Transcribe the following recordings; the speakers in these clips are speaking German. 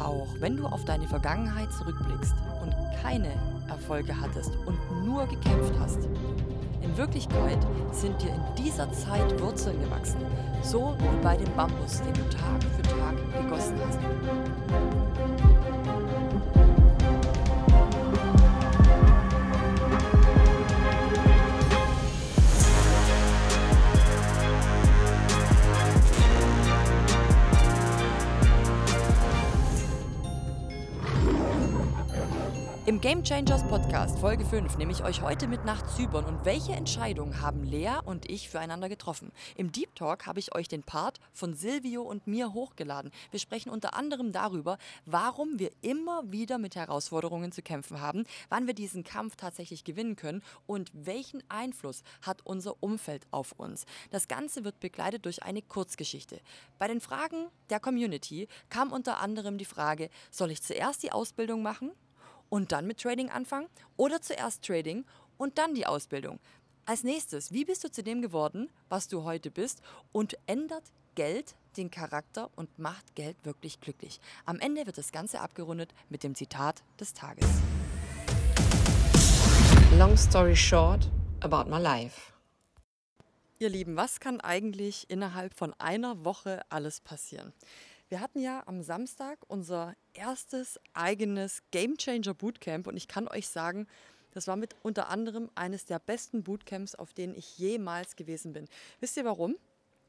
Auch wenn du auf deine Vergangenheit zurückblickst und keine Erfolge hattest und nur gekämpft hast, in Wirklichkeit sind dir in dieser Zeit Wurzeln gewachsen, so wie bei dem Bambus, den du Tag für Tag gegossen hast. Game Changers Podcast Folge 5 nehme ich euch heute mit nach Zypern und welche Entscheidungen haben Lea und ich füreinander getroffen. Im Deep Talk habe ich euch den Part von Silvio und mir hochgeladen. Wir sprechen unter anderem darüber, warum wir immer wieder mit Herausforderungen zu kämpfen haben, wann wir diesen Kampf tatsächlich gewinnen können und welchen Einfluss hat unser Umfeld auf uns. Das Ganze wird begleitet durch eine Kurzgeschichte. Bei den Fragen der Community kam unter anderem die Frage, soll ich zuerst die Ausbildung machen? Und dann mit Trading anfangen oder zuerst Trading und dann die Ausbildung. Als nächstes, wie bist du zu dem geworden, was du heute bist und ändert Geld den Charakter und macht Geld wirklich glücklich? Am Ende wird das Ganze abgerundet mit dem Zitat des Tages. Long story short about my life. Ihr Lieben, was kann eigentlich innerhalb von einer Woche alles passieren? Wir hatten ja am Samstag unser erstes eigenes Game Changer Bootcamp und ich kann euch sagen, das war mit unter anderem eines der besten Bootcamps, auf denen ich jemals gewesen bin. Wisst ihr warum?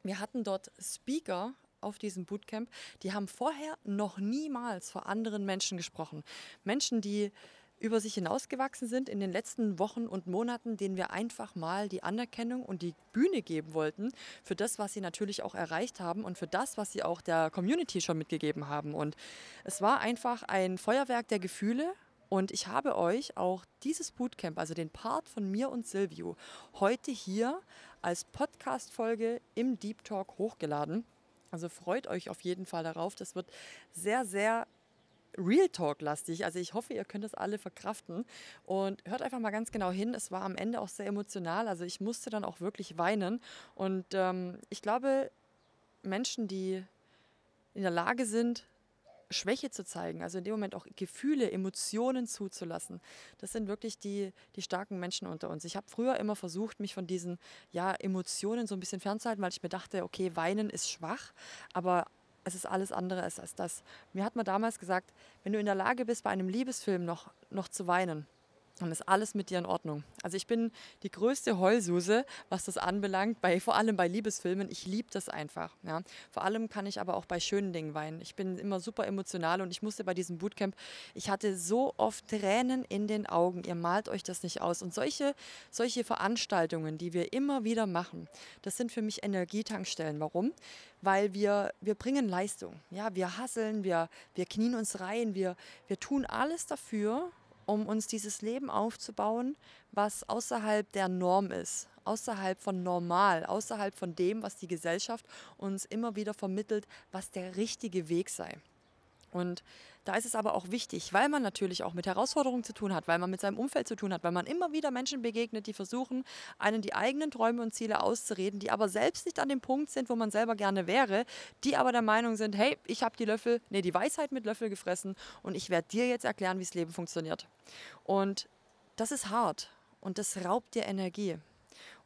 Wir hatten dort Speaker auf diesem Bootcamp, die haben vorher noch niemals vor anderen Menschen gesprochen. Menschen, die über sich hinausgewachsen sind in den letzten Wochen und Monaten, denen wir einfach mal die Anerkennung und die Bühne geben wollten für das, was sie natürlich auch erreicht haben und für das, was sie auch der Community schon mitgegeben haben. Und es war einfach ein Feuerwerk der Gefühle. Und ich habe euch auch dieses Bootcamp, also den Part von mir und Silvio, heute hier als Podcast-Folge im Deep Talk hochgeladen. Also freut euch auf jeden Fall darauf. Das wird sehr, sehr Real Talk-lastig. Also ich hoffe, ihr könnt das alle verkraften. Und hört einfach mal ganz genau hin. Es war am Ende auch sehr emotional. Also ich musste dann auch wirklich weinen. Und ähm, ich glaube, Menschen, die in der Lage sind, Schwäche zu zeigen, also in dem Moment auch Gefühle, Emotionen zuzulassen. Das sind wirklich die, die starken Menschen unter uns. Ich habe früher immer versucht, mich von diesen ja, Emotionen so ein bisschen fernzuhalten, weil ich mir dachte, okay, weinen ist schwach, aber es ist alles andere als, das. Mir hat man damals gesagt, wenn du in der Lage bist, bei einem Liebesfilm noch, noch zu weinen, dann ist alles mit dir in Ordnung. Also ich bin die größte Heulsuse, was das anbelangt, bei, vor allem bei Liebesfilmen. Ich liebe das einfach. Ja. Vor allem kann ich aber auch bei schönen Dingen weinen. Ich bin immer super emotional und ich musste bei diesem Bootcamp, ich hatte so oft Tränen in den Augen. Ihr malt euch das nicht aus. Und solche, solche Veranstaltungen, die wir immer wieder machen, das sind für mich Energietankstellen. Warum? weil wir, wir bringen Leistung. Ja, wir hasseln, wir, wir knien uns rein, wir, wir tun alles dafür, um uns dieses Leben aufzubauen, was außerhalb der Norm ist, außerhalb von normal, außerhalb von dem, was die Gesellschaft uns immer wieder vermittelt, was der richtige Weg sei. Und da ist es aber auch wichtig, weil man natürlich auch mit Herausforderungen zu tun hat, weil man mit seinem Umfeld zu tun hat, weil man immer wieder Menschen begegnet, die versuchen, einen die eigenen Träume und Ziele auszureden, die aber selbst nicht an dem Punkt sind, wo man selber gerne wäre, die aber der Meinung sind, hey, ich habe die Löffel, nee, die Weisheit mit Löffel gefressen und ich werde dir jetzt erklären, wie das Leben funktioniert. Und das ist hart und das raubt dir Energie.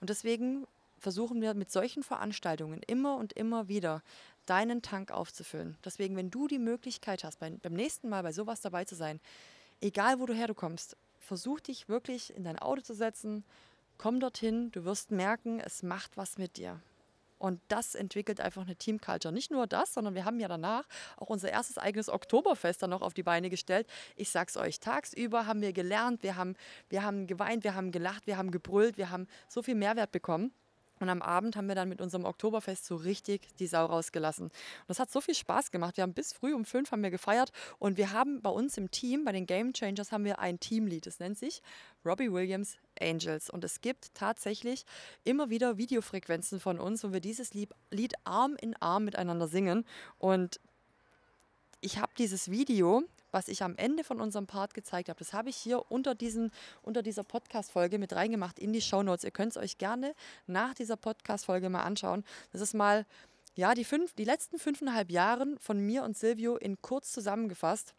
Und deswegen versuchen wir mit solchen Veranstaltungen immer und immer wieder deinen Tank aufzufüllen. Deswegen, wenn du die Möglichkeit hast, beim, beim nächsten Mal bei sowas dabei zu sein, egal wo du herkommst, versuch dich wirklich in dein Auto zu setzen, komm dorthin, du wirst merken, es macht was mit dir. Und das entwickelt einfach eine Teamculture. Nicht nur das, sondern wir haben ja danach auch unser erstes eigenes Oktoberfest dann noch auf die Beine gestellt. Ich sag's euch, tagsüber haben wir gelernt, wir haben, wir haben geweint, wir haben gelacht, wir haben gebrüllt, wir haben so viel Mehrwert bekommen. Und am Abend haben wir dann mit unserem Oktoberfest so richtig die Sau rausgelassen. Und das hat so viel Spaß gemacht. Wir haben bis früh um fünf haben wir gefeiert und wir haben bei uns im Team, bei den Game Changers, haben wir ein Teamlied. Das nennt sich Robbie Williams Angels. Und es gibt tatsächlich immer wieder Videofrequenzen von uns, wo wir dieses Lied, Lied Arm in Arm miteinander singen. Und ich habe dieses Video, was ich am Ende von unserem Part gezeigt habe, das habe ich hier unter, diesen, unter dieser Podcast-Folge mit reingemacht in die Show Notes. Ihr könnt es euch gerne nach dieser Podcast-Folge mal anschauen. Das ist mal ja, die, fünf, die letzten fünfeinhalb Jahre von mir und Silvio in kurz zusammengefasst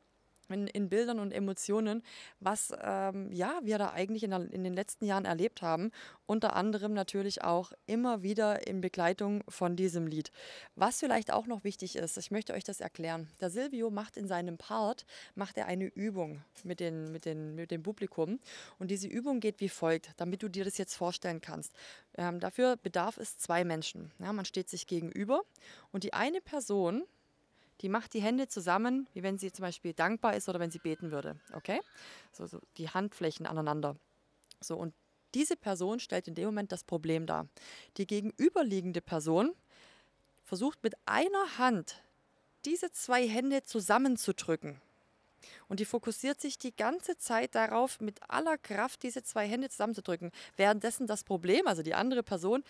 in, in Bildern und Emotionen, was ähm, ja, wir da eigentlich in, der, in den letzten Jahren erlebt haben. Unter anderem natürlich auch immer wieder in Begleitung von diesem Lied. Was vielleicht auch noch wichtig ist, ich möchte euch das erklären. Der Silvio macht in seinem Part macht er eine Übung mit, den, mit, den, mit dem Publikum. Und diese Übung geht wie folgt, damit du dir das jetzt vorstellen kannst. Ähm, dafür bedarf es zwei Menschen. Ja, man steht sich gegenüber und die eine Person, die macht die Hände zusammen, wie wenn sie zum Beispiel dankbar ist oder wenn sie beten würde. Okay? So, so die Handflächen aneinander. So, und diese Person stellt in dem Moment das Problem dar. Die gegenüberliegende Person versucht mit einer Hand diese zwei Hände zusammenzudrücken. Und die fokussiert sich die ganze Zeit darauf, mit aller Kraft diese zwei Hände zusammenzudrücken. Währenddessen das Problem, also die andere Person,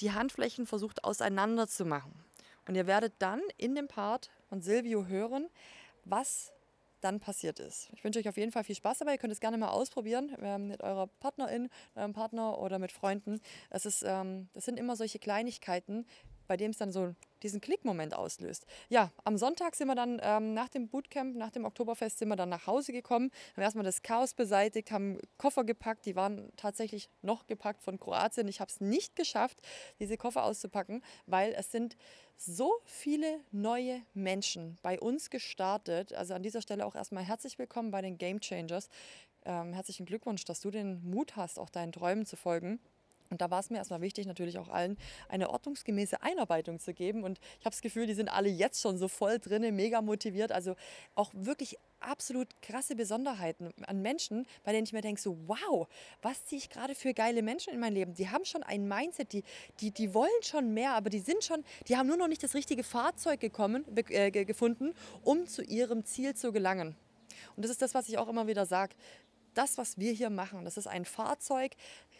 die Handflächen versucht auseinanderzumachen. Und ihr werdet dann in dem Part von Silvio hören, was dann passiert ist. Ich wünsche euch auf jeden Fall viel Spaß dabei. Ihr könnt es gerne mal ausprobieren ähm, mit eurer Partnerin, eurem Partner oder mit Freunden. Es ist, ähm, das sind immer solche Kleinigkeiten, bei dem es dann so diesen Klickmoment auslöst. Ja, am Sonntag sind wir dann ähm, nach dem Bootcamp, nach dem Oktoberfest, sind wir dann nach Hause gekommen, haben erstmal das Chaos beseitigt, haben Koffer gepackt, die waren tatsächlich noch gepackt von Kroatien. Ich habe es nicht geschafft, diese Koffer auszupacken, weil es sind so viele neue Menschen bei uns gestartet. Also an dieser Stelle auch erstmal herzlich willkommen bei den Game Changers. Ähm, herzlichen Glückwunsch, dass du den Mut hast, auch deinen Träumen zu folgen. Und da war es mir erstmal wichtig, natürlich auch allen eine ordnungsgemäße Einarbeitung zu geben. Und ich habe das Gefühl, die sind alle jetzt schon so voll drin, mega motiviert. Also auch wirklich absolut krasse Besonderheiten an Menschen, bei denen ich mir denke, so wow, was ziehe ich gerade für geile Menschen in mein Leben? Die haben schon ein Mindset, die, die, die wollen schon mehr, aber die sind schon, die haben nur noch nicht das richtige Fahrzeug gekommen, äh, gefunden, um zu ihrem Ziel zu gelangen. Und das ist das, was ich auch immer wieder sage das, was wir hier machen, das ist ein Fahrzeug,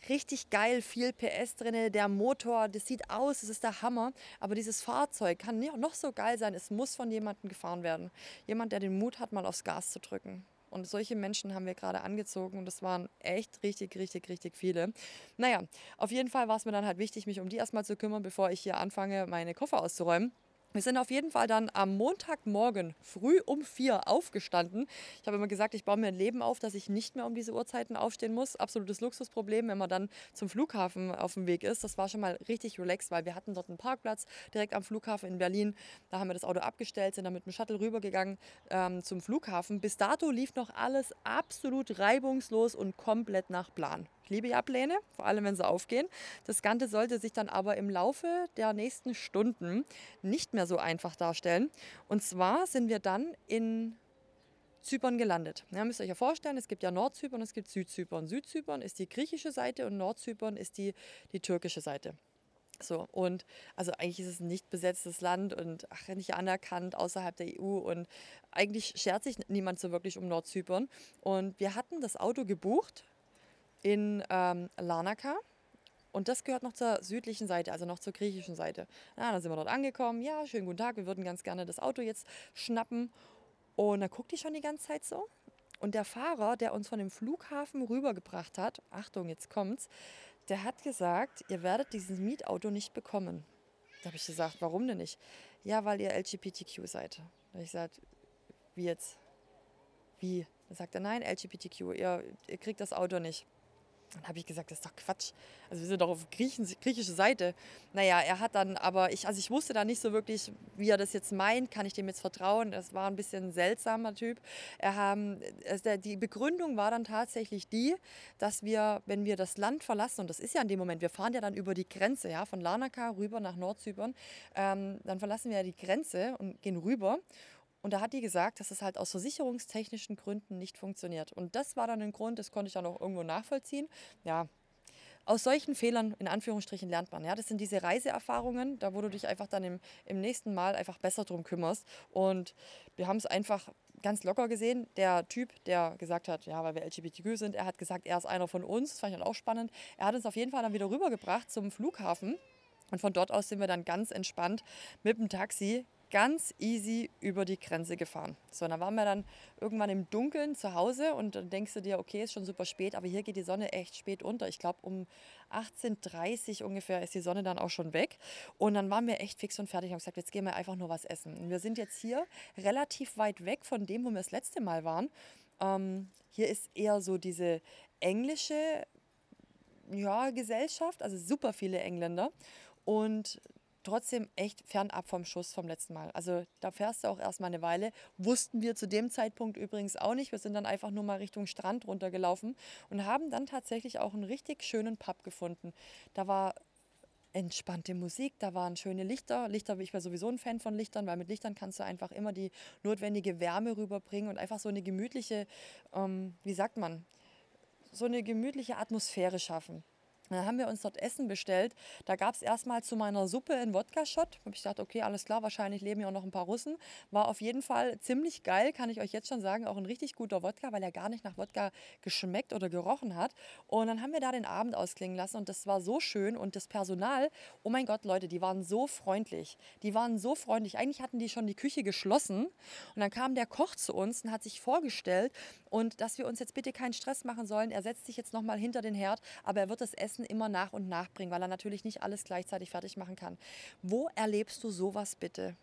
richtig geil, viel PS drin, der Motor, das sieht aus, das ist der Hammer. Aber dieses Fahrzeug kann noch so geil sein, es muss von jemandem gefahren werden. Jemand, der den Mut hat, mal aufs Gas zu drücken. Und solche Menschen haben wir gerade angezogen und das waren echt richtig, richtig, richtig viele. Naja, auf jeden Fall war es mir dann halt wichtig, mich um die erstmal zu kümmern, bevor ich hier anfange, meine Koffer auszuräumen. Wir sind auf jeden Fall dann am Montagmorgen früh um vier aufgestanden. Ich habe immer gesagt, ich baue mir ein Leben auf, dass ich nicht mehr um diese Uhrzeiten aufstehen muss. Absolutes Luxusproblem, wenn man dann zum Flughafen auf dem Weg ist. Das war schon mal richtig relaxed, weil wir hatten dort einen Parkplatz direkt am Flughafen in Berlin. Da haben wir das Auto abgestellt, sind dann mit dem Shuttle rübergegangen ähm, zum Flughafen. Bis dato lief noch alles absolut reibungslos und komplett nach Plan. Liebe ja Pläne, vor allem wenn sie aufgehen. Das Ganze sollte sich dann aber im Laufe der nächsten Stunden nicht mehr so einfach darstellen. Und zwar sind wir dann in Zypern gelandet. Ja, müsst ihr euch ja vorstellen, es gibt ja Nordzypern, es gibt Südzypern. Südzypern ist die griechische Seite und Nordzypern ist die, die türkische Seite. So, und also eigentlich ist es ein nicht besetztes Land und ach, nicht anerkannt außerhalb der EU und eigentlich schert sich niemand so wirklich um Nordzypern. Und wir hatten das Auto gebucht in ähm, Larnaca. Und das gehört noch zur südlichen Seite, also noch zur griechischen Seite. Ja, dann sind wir dort angekommen. Ja, schönen guten Tag, wir würden ganz gerne das Auto jetzt schnappen. Und dann guckt die schon die ganze Zeit so. Und der Fahrer, der uns von dem Flughafen rübergebracht hat, Achtung, jetzt kommt's, der hat gesagt, ihr werdet dieses Mietauto nicht bekommen. Da habe ich gesagt, warum denn nicht? Ja, weil ihr LGBTQ seid. Da habe ich gesagt, wie jetzt? Wie? Da sagt er, nein, LGBTQ, ihr, ihr kriegt das Auto nicht. Dann habe ich gesagt, das ist doch Quatsch. Also wir sind doch auf Griechen, griechische Seite. Naja, er hat dann, aber ich, also ich wusste da nicht so wirklich, wie er das jetzt meint. Kann ich dem jetzt vertrauen? Das war ein bisschen ein seltsamer Typ. Er also die Begründung war dann tatsächlich die, dass wir, wenn wir das Land verlassen, und das ist ja in dem Moment, wir fahren ja dann über die Grenze, ja, von Larnaca rüber nach Nordzypern, ähm, dann verlassen wir ja die Grenze und gehen rüber. Und da hat die gesagt, dass es halt aus versicherungstechnischen Gründen nicht funktioniert. Und das war dann ein Grund, das konnte ich dann auch irgendwo nachvollziehen. Ja, aus solchen Fehlern, in Anführungsstrichen, lernt man. Ja, das sind diese Reiseerfahrungen, da wo du dich einfach dann im, im nächsten Mal einfach besser drum kümmerst. Und wir haben es einfach ganz locker gesehen. Der Typ, der gesagt hat, ja, weil wir LGBTQ sind, er hat gesagt, er ist einer von uns. Das fand ich dann auch spannend. Er hat uns auf jeden Fall dann wieder rübergebracht zum Flughafen. Und von dort aus sind wir dann ganz entspannt mit dem Taxi ganz easy über die Grenze gefahren. So, dann waren wir dann irgendwann im Dunkeln zu Hause und dann denkst du dir, okay, ist schon super spät, aber hier geht die Sonne echt spät unter. Ich glaube, um 18.30 Uhr ungefähr ist die Sonne dann auch schon weg. Und dann waren wir echt fix und fertig und haben gesagt, jetzt gehen wir einfach nur was essen. Und wir sind jetzt hier relativ weit weg von dem, wo wir das letzte Mal waren. Ähm, hier ist eher so diese englische ja, Gesellschaft, also super viele Engländer. Und trotzdem echt fernab vom Schuss vom letzten Mal. Also da fährst du auch erstmal eine Weile. Wussten wir zu dem Zeitpunkt übrigens auch nicht. Wir sind dann einfach nur mal Richtung Strand runtergelaufen und haben dann tatsächlich auch einen richtig schönen Pub gefunden. Da war entspannte Musik, da waren schöne Lichter. Lichter, ich war sowieso ein Fan von Lichtern, weil mit Lichtern kannst du einfach immer die notwendige Wärme rüberbringen und einfach so eine gemütliche, ähm, wie sagt man, so eine gemütliche Atmosphäre schaffen. Dann haben wir uns dort Essen bestellt. Da gab es erstmal zu meiner Suppe einen Wodka-Shot. Habe ich gedacht, okay, alles klar, wahrscheinlich leben ja auch noch ein paar Russen. War auf jeden Fall ziemlich geil, kann ich euch jetzt schon sagen. Auch ein richtig guter Wodka, weil er gar nicht nach Wodka geschmeckt oder gerochen hat. Und dann haben wir da den Abend ausklingen lassen und das war so schön. Und das Personal, oh mein Gott, Leute, die waren so freundlich. Die waren so freundlich. Eigentlich hatten die schon die Küche geschlossen. Und dann kam der Koch zu uns und hat sich vorgestellt und dass wir uns jetzt bitte keinen Stress machen sollen. Er setzt sich jetzt nochmal hinter den Herd, aber er wird das Essen immer nach und nach bringen, weil er natürlich nicht alles gleichzeitig fertig machen kann. Wo erlebst du sowas bitte?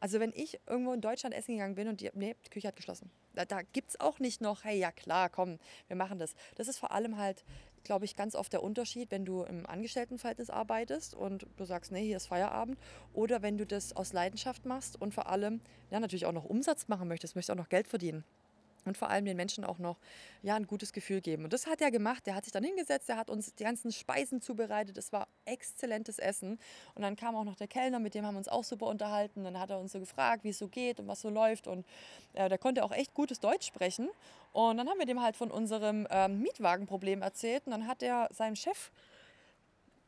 Also wenn ich irgendwo in Deutschland essen gegangen bin und die, nee, die Küche hat geschlossen. Da, da gibt es auch nicht noch, hey, ja klar, komm, wir machen das. Das ist vor allem halt, glaube ich, ganz oft der Unterschied, wenn du im Angestelltenverhältnis arbeitest und du sagst, nee, hier ist Feierabend. Oder wenn du das aus Leidenschaft machst und vor allem, ja, natürlich auch noch Umsatz machen möchtest, möchtest auch noch Geld verdienen und vor allem den Menschen auch noch ja, ein gutes Gefühl geben. Und das hat er gemacht. Der hat sich dann hingesetzt, der hat uns die ganzen Speisen zubereitet. Es war exzellentes Essen. Und dann kam auch noch der Kellner, mit dem haben wir uns auch super unterhalten. Dann hat er uns so gefragt, wie es so geht und was so läuft. Und äh, der konnte auch echt gutes Deutsch sprechen. Und dann haben wir dem halt von unserem ähm, Mietwagenproblem erzählt. Und dann hat er seinem Chef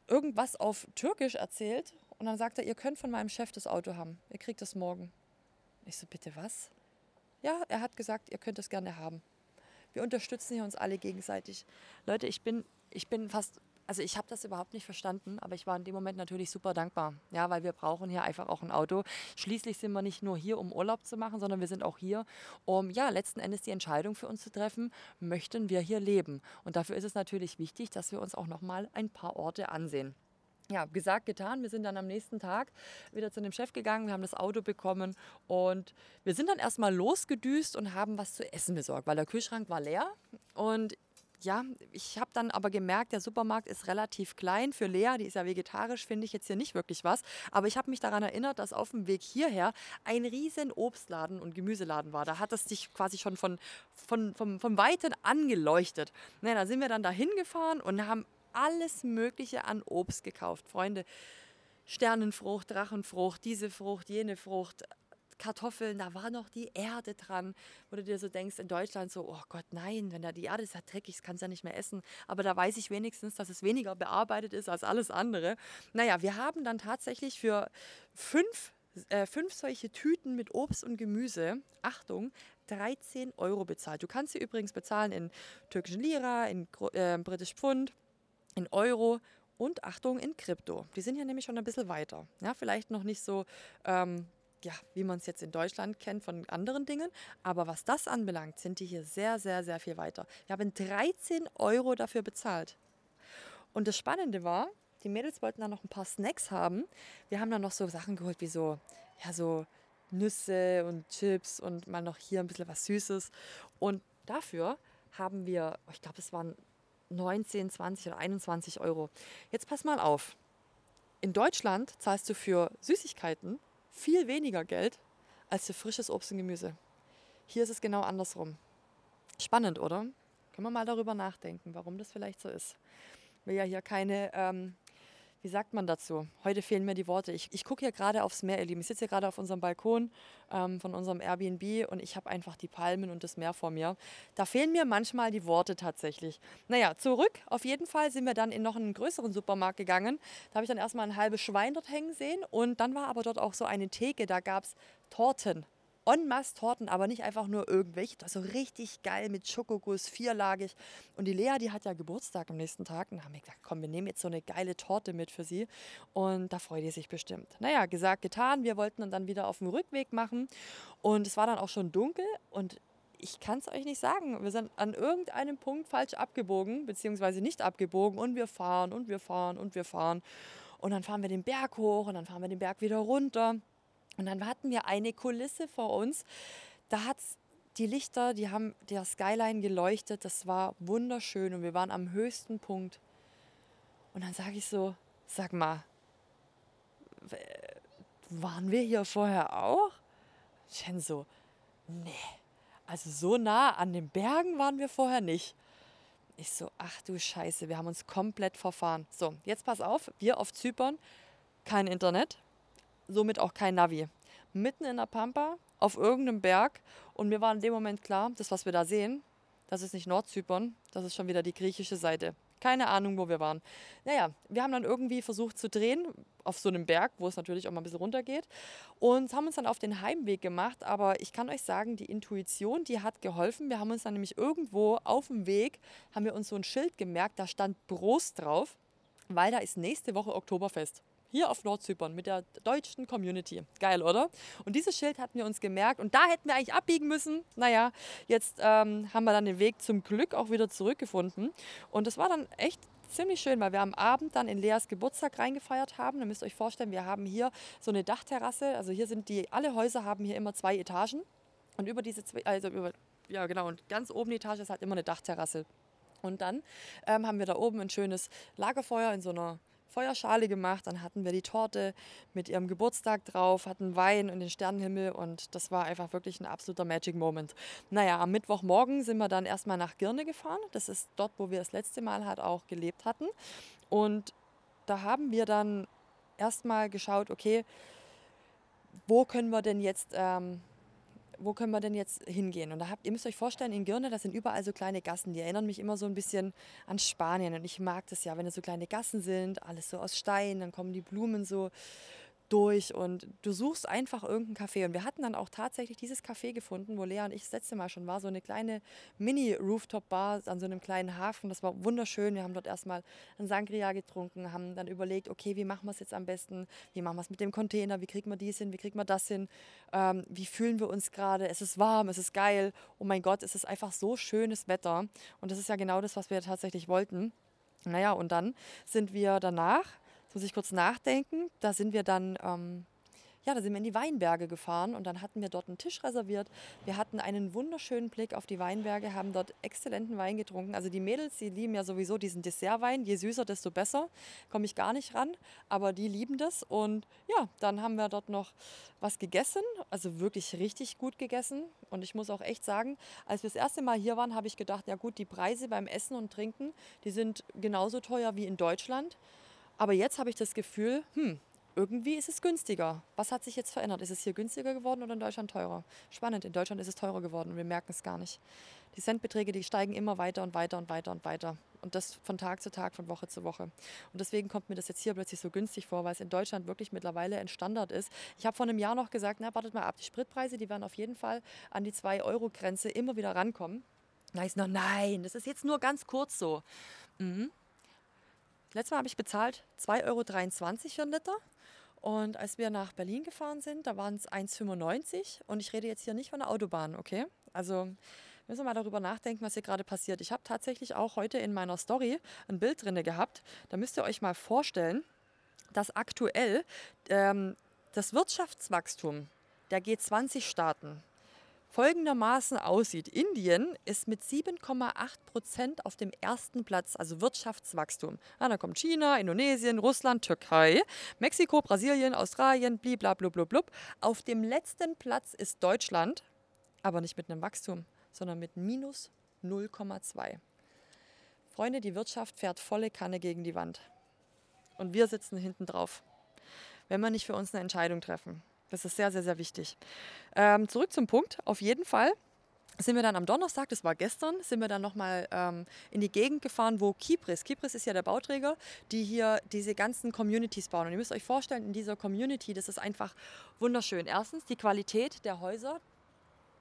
irgendwas auf Türkisch erzählt. Und dann sagt er, ihr könnt von meinem Chef das Auto haben. Ihr kriegt es morgen. Ich so, bitte was? Ja, er hat gesagt, ihr könnt es gerne haben. Wir unterstützen hier uns alle gegenseitig. Leute, ich bin, ich bin fast, also ich habe das überhaupt nicht verstanden, aber ich war in dem Moment natürlich super dankbar. Ja, weil wir brauchen hier einfach auch ein Auto. Schließlich sind wir nicht nur hier, um Urlaub zu machen, sondern wir sind auch hier, um ja letzten Endes die Entscheidung für uns zu treffen, möchten wir hier leben. Und dafür ist es natürlich wichtig, dass wir uns auch noch mal ein paar Orte ansehen ja, gesagt, getan. Wir sind dann am nächsten Tag wieder zu dem Chef gegangen, wir haben das Auto bekommen und wir sind dann erstmal losgedüst und haben was zu essen besorgt, weil der Kühlschrank war leer. Und ja, ich habe dann aber gemerkt, der Supermarkt ist relativ klein für Lea, die ist ja vegetarisch, finde ich jetzt hier nicht wirklich was. Aber ich habe mich daran erinnert, dass auf dem Weg hierher ein riesen Obstladen und Gemüseladen war. Da hat es sich quasi schon von, von, von, von Weitem angeleuchtet. Na, da sind wir dann da hingefahren und haben alles Mögliche an Obst gekauft. Freunde, Sternenfrucht, Drachenfrucht, diese Frucht, jene Frucht, Kartoffeln, da war noch die Erde dran, wo du dir so denkst, in Deutschland so, oh Gott, nein, wenn da die Erde ist ja dreckig, das kannst du ja nicht mehr essen. Aber da weiß ich wenigstens, dass es weniger bearbeitet ist als alles andere. Naja, wir haben dann tatsächlich für fünf, äh, fünf solche Tüten mit Obst und Gemüse, Achtung, 13 Euro bezahlt. Du kannst sie übrigens bezahlen in türkischen Lira, in äh, britisch Pfund in Euro und Achtung in Krypto. Die sind ja nämlich schon ein bisschen weiter. Ja, vielleicht noch nicht so, ähm, ja, wie man es jetzt in Deutschland kennt von anderen Dingen. Aber was das anbelangt, sind die hier sehr, sehr, sehr viel weiter. Wir haben 13 Euro dafür bezahlt. Und das Spannende war, die Mädels wollten dann noch ein paar Snacks haben. Wir haben dann noch so Sachen geholt wie so, ja, so Nüsse und Chips und mal noch hier ein bisschen was Süßes. Und dafür haben wir, oh, ich glaube, es waren 19, 20 oder 21 Euro. Jetzt pass mal auf. In Deutschland zahlst du für Süßigkeiten viel weniger Geld als für frisches Obst und Gemüse. Hier ist es genau andersrum. Spannend, oder? Können wir mal darüber nachdenken, warum das vielleicht so ist. Wir ja hier keine ähm, wie sagt man dazu? Heute fehlen mir die Worte. Ich, ich gucke hier gerade aufs Meer, ihr Lieben. Ich sitze hier gerade auf unserem Balkon ähm, von unserem Airbnb und ich habe einfach die Palmen und das Meer vor mir. Da fehlen mir manchmal die Worte tatsächlich. Naja, zurück. Auf jeden Fall sind wir dann in noch einen größeren Supermarkt gegangen. Da habe ich dann erstmal ein halbes Schwein dort hängen sehen und dann war aber dort auch so eine Theke. Da gab es Torten. En masse Torten, aber nicht einfach nur irgendwelche. So richtig geil mit Schokoguss, vierlagig. Und die Lea, die hat ja Geburtstag am nächsten Tag. Und haben wir gesagt, komm, wir nehmen jetzt so eine geile Torte mit für sie. Und da freut ihr sich bestimmt. Naja, gesagt, getan. Wir wollten dann wieder auf dem Rückweg machen. Und es war dann auch schon dunkel. Und ich kann es euch nicht sagen. Wir sind an irgendeinem Punkt falsch abgebogen, beziehungsweise nicht abgebogen. Und wir fahren und wir fahren und wir fahren. Und dann fahren wir den Berg hoch und dann fahren wir den Berg wieder runter. Und dann hatten wir eine Kulisse vor uns. Da hat die Lichter, die haben der Skyline geleuchtet. Das war wunderschön und wir waren am höchsten Punkt. Und dann sage ich so, sag mal, waren wir hier vorher auch? Chen so, nee, also so nah an den Bergen waren wir vorher nicht. Ich so, ach du Scheiße, wir haben uns komplett verfahren. So, jetzt pass auf, wir auf Zypern, kein Internet, somit auch kein Navi. Mitten in der Pampa, auf irgendeinem Berg. Und mir war in dem Moment klar, das, was wir da sehen, das ist nicht Nordzypern, das ist schon wieder die griechische Seite. Keine Ahnung, wo wir waren. Naja, wir haben dann irgendwie versucht zu drehen auf so einem Berg, wo es natürlich auch mal ein bisschen runtergeht. Und haben uns dann auf den Heimweg gemacht. Aber ich kann euch sagen, die Intuition, die hat geholfen. Wir haben uns dann nämlich irgendwo auf dem Weg, haben wir uns so ein Schild gemerkt, da stand Brust drauf, weil da ist nächste Woche Oktoberfest hier auf Nordzypern mit der deutschen Community. Geil, oder? Und dieses Schild hatten wir uns gemerkt und da hätten wir eigentlich abbiegen müssen. Naja, jetzt ähm, haben wir dann den Weg zum Glück auch wieder zurückgefunden. Und das war dann echt ziemlich schön, weil wir am Abend dann in Leas Geburtstag reingefeiert haben. Ihr müsst euch vorstellen, wir haben hier so eine Dachterrasse. Also hier sind die, alle Häuser haben hier immer zwei Etagen. Und über diese zwei, also über, ja genau, und ganz oben die Etage ist halt immer eine Dachterrasse. Und dann ähm, haben wir da oben ein schönes Lagerfeuer in so einer Feuerschale gemacht. Dann hatten wir die Torte mit ihrem Geburtstag drauf, hatten Wein und den Sternenhimmel und das war einfach wirklich ein absoluter Magic Moment. Naja, am Mittwochmorgen sind wir dann erstmal nach Girne gefahren. Das ist dort, wo wir das letzte Mal halt auch gelebt hatten. Und da haben wir dann erstmal geschaut, okay, wo können wir denn jetzt ähm, wo können wir denn jetzt hingehen? Und da habt, ihr müsst euch vorstellen, in Girne, das sind überall so kleine Gassen. Die erinnern mich immer so ein bisschen an Spanien. Und ich mag das ja, wenn es so kleine Gassen sind, alles so aus Stein, dann kommen die Blumen so durch und du suchst einfach irgendein Café. Und wir hatten dann auch tatsächlich dieses Café gefunden, wo Lea und ich das letzte Mal schon war, so eine kleine Mini-Rooftop-Bar an so einem kleinen Hafen. Das war wunderschön. Wir haben dort erstmal ein Sangria getrunken, haben dann überlegt, okay, wie machen wir es jetzt am besten? Wie machen wir es mit dem Container? Wie kriegen wir dies hin? Wie kriegen wir das hin? Ähm, wie fühlen wir uns gerade? Es ist warm, es ist geil. Oh mein Gott, es ist einfach so schönes Wetter. Und das ist ja genau das, was wir tatsächlich wollten. Naja, und dann sind wir danach Jetzt muss ich kurz nachdenken. Da sind wir dann, ähm, ja, da sind wir in die Weinberge gefahren und dann hatten wir dort einen Tisch reserviert. Wir hatten einen wunderschönen Blick auf die Weinberge, haben dort exzellenten Wein getrunken. Also die Mädels, die lieben ja sowieso diesen Dessertwein. Je süßer, desto besser. Komme ich gar nicht ran, aber die lieben das. Und ja, dann haben wir dort noch was gegessen, also wirklich richtig gut gegessen. Und ich muss auch echt sagen, als wir das erste Mal hier waren, habe ich gedacht, ja gut, die Preise beim Essen und Trinken, die sind genauso teuer wie in Deutschland. Aber jetzt habe ich das Gefühl, hm, irgendwie ist es günstiger. Was hat sich jetzt verändert? Ist es hier günstiger geworden oder in Deutschland teurer? Spannend, in Deutschland ist es teurer geworden und wir merken es gar nicht. Die Centbeträge, die steigen immer weiter und weiter und weiter und weiter. Und das von Tag zu Tag, von Woche zu Woche. Und deswegen kommt mir das jetzt hier plötzlich so günstig vor, weil es in Deutschland wirklich mittlerweile ein Standard ist. Ich habe vor einem Jahr noch gesagt, na, wartet mal ab, die Spritpreise, die werden auf jeden Fall an die 2-Euro-Grenze immer wieder rankommen. Da ist noch, nein, das ist jetzt nur ganz kurz so. Mhm. Letztes Mal habe ich bezahlt 2,23 Euro für einen Liter. Und als wir nach Berlin gefahren sind, da waren es 1,95 und ich rede jetzt hier nicht von der Autobahn, okay? Also müssen wir mal darüber nachdenken, was hier gerade passiert. Ich habe tatsächlich auch heute in meiner Story ein Bild drin gehabt. Da müsst ihr euch mal vorstellen, dass aktuell ähm, das Wirtschaftswachstum der G20-Staaten folgendermaßen aussieht. Indien ist mit 7,8 Prozent auf dem ersten Platz, also Wirtschaftswachstum. Ja, dann kommt China, Indonesien, Russland, Türkei, Mexiko, Brasilien, Australien, bliblablub. Auf dem letzten Platz ist Deutschland, aber nicht mit einem Wachstum, sondern mit minus 0,2. Freunde, die Wirtschaft fährt volle Kanne gegen die Wand. Und wir sitzen hinten drauf. Wenn wir nicht für uns eine Entscheidung treffen. Das ist sehr, sehr, sehr wichtig. Ähm, zurück zum Punkt. Auf jeden Fall sind wir dann am Donnerstag, das war gestern, sind wir dann nochmal ähm, in die Gegend gefahren, wo Kipris, Kipris ist ja der Bauträger, die hier diese ganzen Communities bauen. Und ihr müsst euch vorstellen, in dieser Community, das ist einfach wunderschön. Erstens die Qualität der Häuser,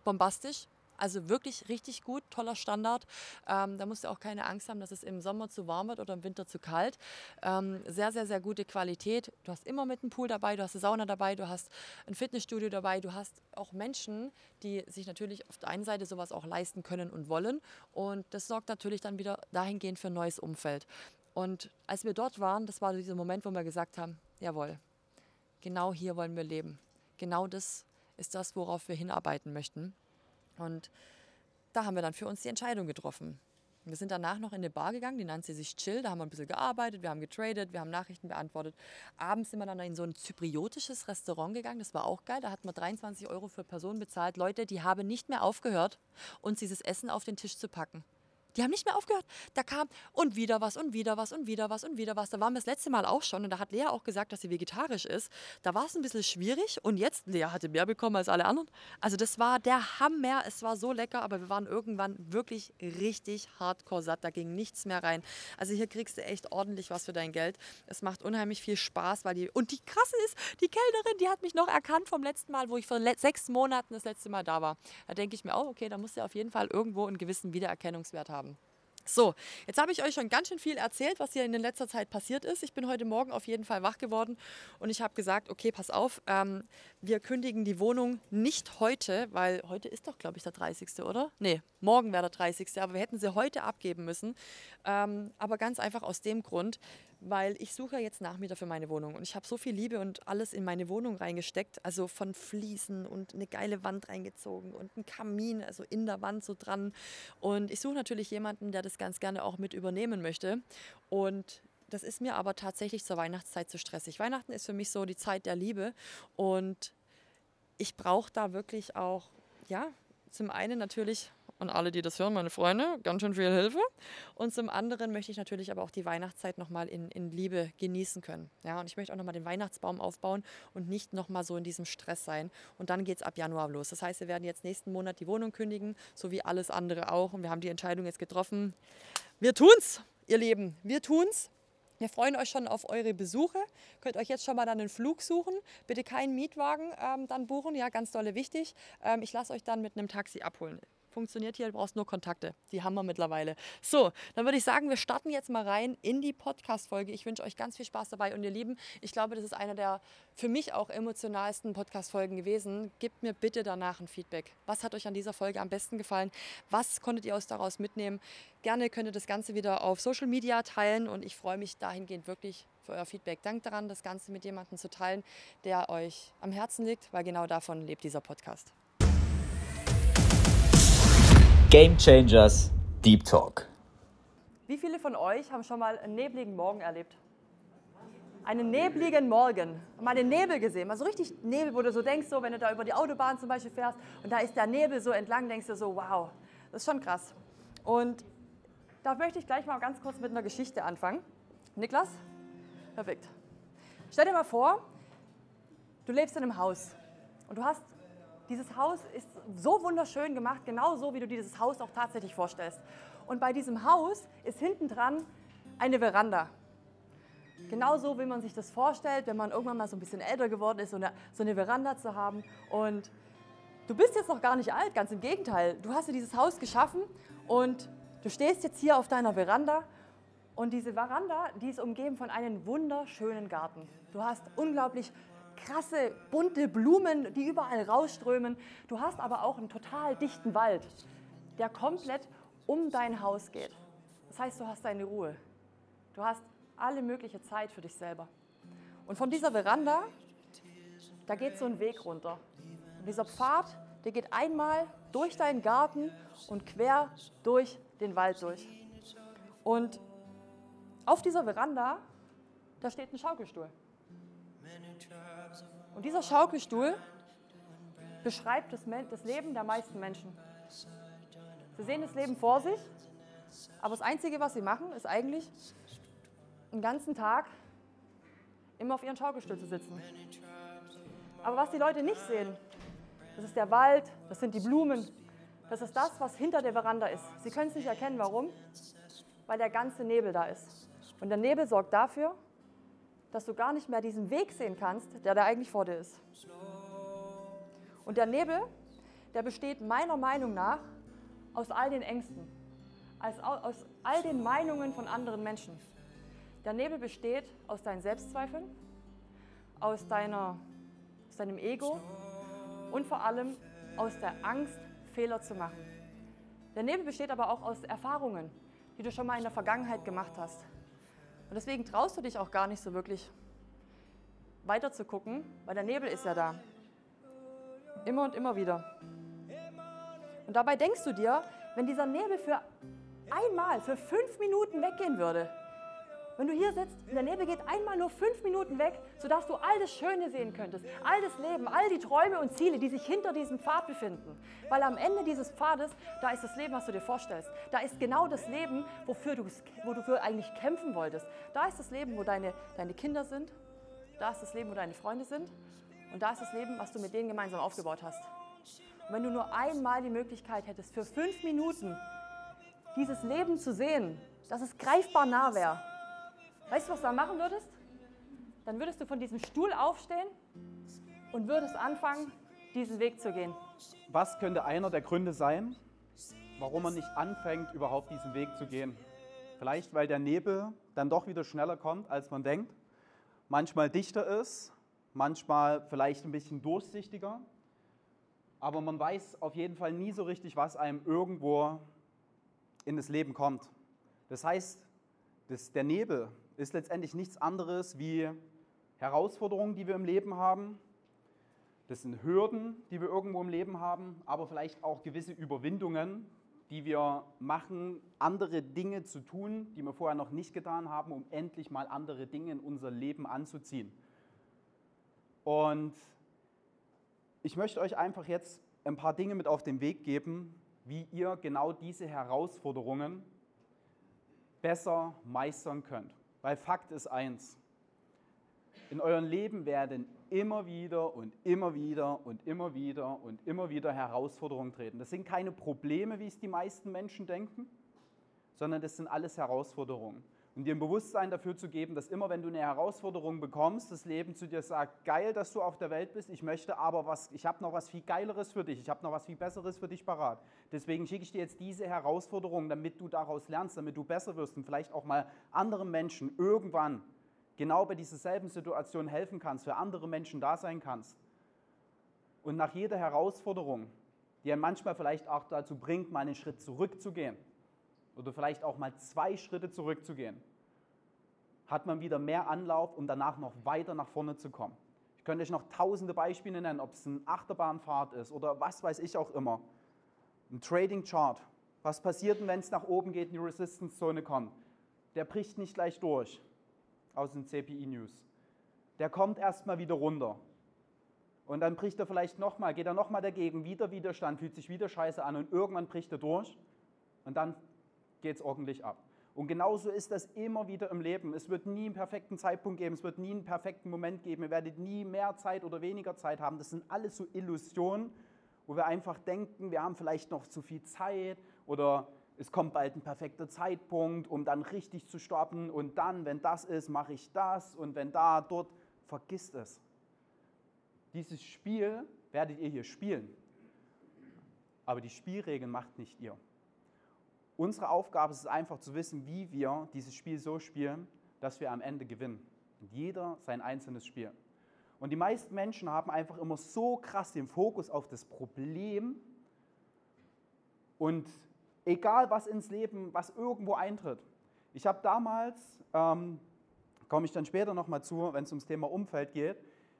bombastisch. Also wirklich richtig gut, toller Standard. Ähm, da musst du auch keine Angst haben, dass es im Sommer zu warm wird oder im Winter zu kalt. Ähm, sehr, sehr, sehr gute Qualität. Du hast immer mit einem Pool dabei, du hast eine Sauna dabei, du hast ein Fitnessstudio dabei, du hast auch Menschen, die sich natürlich auf der einen Seite sowas auch leisten können und wollen. Und das sorgt natürlich dann wieder dahingehend für ein neues Umfeld. Und als wir dort waren, das war dieser Moment, wo wir gesagt haben, jawohl, genau hier wollen wir leben. Genau das ist das, worauf wir hinarbeiten möchten. Und da haben wir dann für uns die Entscheidung getroffen. Wir sind danach noch in eine Bar gegangen, die nannte sich Chill. Da haben wir ein bisschen gearbeitet, wir haben getradet, wir haben Nachrichten beantwortet. Abends sind wir dann in so ein zypriotisches Restaurant gegangen. Das war auch geil. Da hat man 23 Euro für Personen bezahlt. Leute, die haben nicht mehr aufgehört, uns dieses Essen auf den Tisch zu packen. Die haben nicht mehr aufgehört. Da kam und wieder was und wieder was und wieder was und wieder was. Da waren wir das letzte Mal auch schon und da hat Lea auch gesagt, dass sie vegetarisch ist. Da war es ein bisschen schwierig und jetzt, Lea hatte mehr bekommen als alle anderen. Also das war der Hammer. Es war so lecker, aber wir waren irgendwann wirklich richtig hardcore satt. Da ging nichts mehr rein. Also hier kriegst du echt ordentlich was für dein Geld. Es macht unheimlich viel Spaß, weil die und die krasse ist, die Kellnerin, die hat mich noch erkannt vom letzten Mal, wo ich vor sechs Monaten das letzte Mal da war. Da denke ich mir auch, okay, da muss sie auf jeden Fall irgendwo einen gewissen Wiedererkennungswert haben. So, jetzt habe ich euch schon ganz schön viel erzählt, was hier in letzter Zeit passiert ist. Ich bin heute Morgen auf jeden Fall wach geworden und ich habe gesagt, okay, pass auf, ähm, wir kündigen die Wohnung nicht heute, weil heute ist doch, glaube ich, der 30. oder? Nee, morgen wäre der 30. Aber wir hätten sie heute abgeben müssen. Ähm, aber ganz einfach aus dem Grund, weil ich suche jetzt Nachmieter für meine Wohnung und ich habe so viel Liebe und alles in meine Wohnung reingesteckt, also von Fliesen und eine geile Wand reingezogen und ein Kamin, also in der Wand so dran. Und ich suche natürlich jemanden, der das ganz gerne auch mit übernehmen möchte. Und das ist mir aber tatsächlich zur Weihnachtszeit zu stressig. Weihnachten ist für mich so die Zeit der Liebe und ich brauche da wirklich auch, ja, zum einen natürlich und alle, die das hören, meine Freunde, ganz schön viel Hilfe. Und zum anderen möchte ich natürlich aber auch die Weihnachtszeit nochmal in, in Liebe genießen können. Ja, und ich möchte auch nochmal den Weihnachtsbaum aufbauen und nicht nochmal so in diesem Stress sein. Und dann geht es ab Januar los. Das heißt, wir werden jetzt nächsten Monat die Wohnung kündigen, so wie alles andere auch. Und wir haben die Entscheidung jetzt getroffen. Wir tun's, ihr Lieben, wir tun's. Wir freuen euch schon auf eure Besuche. Könnt euch jetzt schon mal dann einen Flug suchen. Bitte keinen Mietwagen ähm, dann buchen. Ja, ganz dolle wichtig. Ähm, ich lasse euch dann mit einem Taxi abholen funktioniert hier, du brauchst nur Kontakte. Die haben wir mittlerweile. So, dann würde ich sagen, wir starten jetzt mal rein in die Podcast-Folge. Ich wünsche euch ganz viel Spaß dabei und ihr Lieben, ich glaube, das ist eine der für mich auch emotionalsten Podcast-Folgen gewesen. Gebt mir bitte danach ein Feedback. Was hat euch an dieser Folge am besten gefallen? Was konntet ihr aus daraus mitnehmen? Gerne könnt ihr das Ganze wieder auf Social Media teilen und ich freue mich dahingehend wirklich für euer Feedback. Dankt daran, das Ganze mit jemandem zu teilen, der euch am Herzen liegt, weil genau davon lebt dieser Podcast. Game Changers Deep Talk. Wie viele von euch haben schon mal einen nebligen Morgen erlebt? Einen nebligen Morgen. Mal den Nebel gesehen, mal so richtig Nebel, wo du so denkst, so, wenn du da über die Autobahn zum Beispiel fährst und da ist der Nebel so entlang, denkst du so, wow, das ist schon krass. Und da möchte ich gleich mal ganz kurz mit einer Geschichte anfangen. Niklas? Perfekt. Stell dir mal vor, du lebst in einem Haus und du hast dieses Haus ist so wunderschön gemacht, genau so, wie du dir dieses Haus auch tatsächlich vorstellst. Und bei diesem Haus ist hinten dran eine Veranda. Genauso, wie man sich das vorstellt, wenn man irgendwann mal so ein bisschen älter geworden ist, so eine, so eine Veranda zu haben. Und du bist jetzt noch gar nicht alt, ganz im Gegenteil. Du hast dir dieses Haus geschaffen und du stehst jetzt hier auf deiner Veranda und diese Veranda, die ist umgeben von einem wunderschönen Garten. Du hast unglaublich krasse, bunte Blumen, die überall rausströmen. Du hast aber auch einen total dichten Wald, der komplett um dein Haus geht. Das heißt, du hast deine Ruhe. Du hast alle mögliche Zeit für dich selber. Und von dieser Veranda, da geht so ein Weg runter. Und dieser Pfad, der geht einmal durch deinen Garten und quer durch den Wald durch. Und auf dieser Veranda, da steht ein Schaukelstuhl. Und dieser Schaukelstuhl beschreibt das, das Leben der meisten Menschen. Sie sehen das Leben vor sich, aber das Einzige, was sie machen, ist eigentlich den ganzen Tag immer auf ihren Schaukelstuhl zu sitzen. Aber was die Leute nicht sehen, das ist der Wald, das sind die Blumen, das ist das, was hinter der Veranda ist. Sie können es nicht erkennen, warum? Weil der ganze Nebel da ist. Und der Nebel sorgt dafür, dass du gar nicht mehr diesen Weg sehen kannst, der da eigentlich vor dir ist. Und der Nebel, der besteht meiner Meinung nach aus all den Ängsten, aus all den Meinungen von anderen Menschen. Der Nebel besteht aus deinen Selbstzweifeln, aus, deiner, aus deinem Ego und vor allem aus der Angst, Fehler zu machen. Der Nebel besteht aber auch aus Erfahrungen, die du schon mal in der Vergangenheit gemacht hast. Und deswegen traust du dich auch gar nicht so wirklich weiter zu gucken, weil der Nebel ist ja da. Immer und immer wieder. Und dabei denkst du dir, wenn dieser Nebel für einmal, für fünf Minuten weggehen würde, wenn du hier sitzt, der Nebel geht einmal nur fünf Minuten weg, sodass du all das Schöne sehen könntest, all das Leben, all die Träume und Ziele, die sich hinter diesem Pfad befinden. Weil am Ende dieses Pfades, da ist das Leben, was du dir vorstellst. Da ist genau das Leben, wofür du, wo du für eigentlich kämpfen wolltest. Da ist das Leben, wo deine, deine Kinder sind. Da ist das Leben, wo deine Freunde sind. Und da ist das Leben, was du mit denen gemeinsam aufgebaut hast. Und wenn du nur einmal die Möglichkeit hättest, für fünf Minuten dieses Leben zu sehen, dass es greifbar nah wäre, Weißt du, was du dann machen würdest? Dann würdest du von diesem Stuhl aufstehen und würdest anfangen, diesen Weg zu gehen. Was könnte einer der Gründe sein, warum man nicht anfängt, überhaupt diesen Weg zu gehen? Vielleicht, weil der Nebel dann doch wieder schneller kommt, als man denkt, manchmal dichter ist, manchmal vielleicht ein bisschen durchsichtiger, aber man weiß auf jeden Fall nie so richtig, was einem irgendwo in das Leben kommt. Das heißt, das, der Nebel, ist letztendlich nichts anderes wie Herausforderungen, die wir im Leben haben. Das sind Hürden, die wir irgendwo im Leben haben, aber vielleicht auch gewisse Überwindungen, die wir machen, andere Dinge zu tun, die wir vorher noch nicht getan haben, um endlich mal andere Dinge in unser Leben anzuziehen. Und ich möchte euch einfach jetzt ein paar Dinge mit auf den Weg geben, wie ihr genau diese Herausforderungen besser meistern könnt. Weil Fakt ist eins, in eurem Leben werden immer wieder und immer wieder und immer wieder und immer wieder Herausforderungen treten. Das sind keine Probleme, wie es die meisten Menschen denken, sondern das sind alles Herausforderungen und dir ein Bewusstsein dafür zu geben, dass immer wenn du eine Herausforderung bekommst, das Leben zu dir sagt, geil, dass du auf der Welt bist, ich möchte aber was, ich habe noch was viel geileres für dich, ich habe noch was viel besseres für dich parat. Deswegen schicke ich dir jetzt diese Herausforderung, damit du daraus lernst, damit du besser wirst und vielleicht auch mal anderen Menschen irgendwann genau bei dieser selben Situation helfen kannst, für andere Menschen da sein kannst. Und nach jeder Herausforderung, die einen manchmal vielleicht auch dazu bringt, mal einen Schritt zurückzugehen oder vielleicht auch mal zwei Schritte zurückzugehen, hat man wieder mehr Anlauf, um danach noch weiter nach vorne zu kommen. Ich könnte euch noch tausende Beispiele nennen, ob es ein Achterbahnfahrt ist oder was weiß ich auch immer. Ein Trading Chart. Was passiert denn, wenn es nach oben geht, in die Resistance-Zone kommt? Der bricht nicht gleich durch aus den CPI News. Der kommt erstmal wieder runter. Und dann bricht er vielleicht nochmal, geht er nochmal dagegen, wieder Widerstand, fühlt sich wieder scheiße an und irgendwann bricht er durch und dann geht es ordentlich ab. Und genauso ist das immer wieder im Leben. Es wird nie einen perfekten Zeitpunkt geben, es wird nie einen perfekten Moment geben. Ihr werdet nie mehr Zeit oder weniger Zeit haben. Das sind alles so Illusionen, wo wir einfach denken, wir haben vielleicht noch zu viel Zeit oder es kommt bald ein perfekter Zeitpunkt, um dann richtig zu stoppen. Und dann, wenn das ist, mache ich das. Und wenn da, dort, vergisst es. Dieses Spiel werdet ihr hier spielen. Aber die Spielregeln macht nicht ihr. Unsere Aufgabe ist es einfach zu wissen, wie wir dieses Spiel so spielen, dass wir am Ende gewinnen. Und jeder sein einzelnes Spiel. Und die meisten Menschen haben einfach immer so krass den Fokus auf das Problem und egal was ins Leben, was irgendwo eintritt. Ich habe damals, ähm, komme ich dann später nochmal zu, wenn es ums Thema Umfeld geht,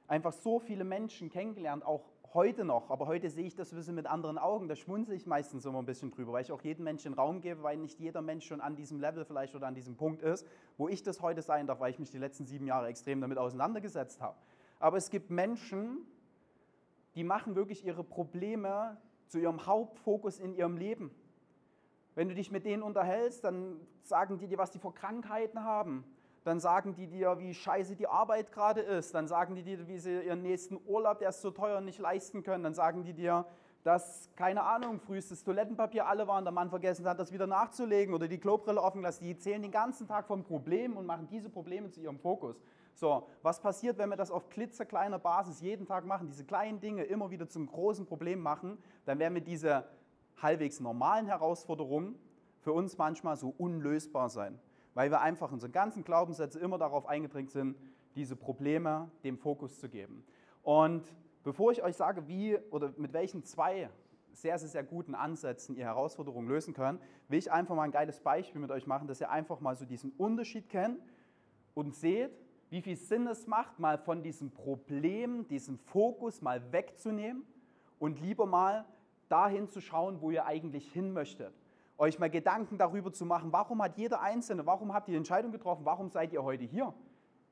einfach so viele Menschen kennengelernt, auch heute noch, aber heute sehe ich das ein bisschen mit anderen Augen, da schmunzel ich meistens immer ein bisschen drüber, weil ich auch jedem Menschen Raum gebe, weil nicht jeder Mensch schon an diesem Level vielleicht oder an diesem Punkt ist, wo ich das heute sein darf, weil ich mich die letzten sieben Jahre extrem damit auseinandergesetzt habe. Aber es gibt Menschen, die machen wirklich ihre Probleme zu ihrem Hauptfokus in ihrem Leben. Wenn du dich mit denen unterhältst, dann sagen die dir, was die vor Krankheiten haben dann sagen die dir, wie scheiße die Arbeit gerade ist, dann sagen die dir, wie sie ihren nächsten Urlaub, der ist so teuer, nicht leisten können, dann sagen die dir, dass, keine Ahnung, frühestes Toilettenpapier alle waren, der Mann vergessen hat, das wieder nachzulegen oder die Klobrille offen lassen. Die zählen den ganzen Tag von Problemen und machen diese Probleme zu ihrem Fokus. So, was passiert, wenn wir das auf klitzekleiner Basis jeden Tag machen, diese kleinen Dinge immer wieder zum großen Problem machen, dann werden wir diese halbwegs normalen Herausforderungen für uns manchmal so unlösbar sein, weil wir einfach unsere ganzen Glaubenssätze immer darauf eingedrängt sind, diese Probleme dem Fokus zu geben. Und bevor ich euch sage, wie oder mit welchen zwei sehr, sehr, sehr guten Ansätzen ihr Herausforderungen lösen könnt, will ich einfach mal ein geiles Beispiel mit euch machen, dass ihr einfach mal so diesen Unterschied kennt und seht, wie viel Sinn es macht, mal von diesem Problem, diesem Fokus mal wegzunehmen und lieber mal dahin zu schauen, wo ihr eigentlich hin möchtet. Euch mal Gedanken darüber zu machen, warum hat jeder Einzelne, warum habt ihr die Entscheidung getroffen, warum seid ihr heute hier?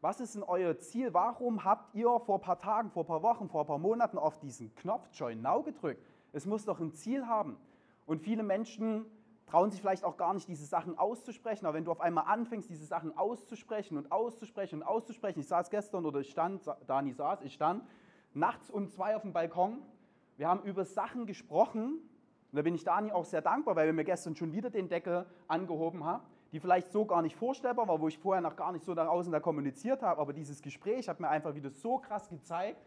Was ist denn euer Ziel? Warum habt ihr vor ein paar Tagen, vor ein paar Wochen, vor ein paar Monaten auf diesen Knopf Join Now gedrückt? Es muss doch ein Ziel haben. Und viele Menschen trauen sich vielleicht auch gar nicht, diese Sachen auszusprechen. Aber wenn du auf einmal anfängst, diese Sachen auszusprechen und auszusprechen und auszusprechen, ich saß gestern oder ich stand, Dani saß, ich stand nachts um zwei auf dem Balkon. Wir haben über Sachen gesprochen. Und da bin ich Dani auch sehr dankbar, weil wir mir gestern schon wieder den Deckel angehoben haben die vielleicht so gar nicht vorstellbar war, wo ich vorher noch gar nicht so nach außen da kommuniziert habe, aber dieses Gespräch hat mir einfach wieder so krass gezeigt,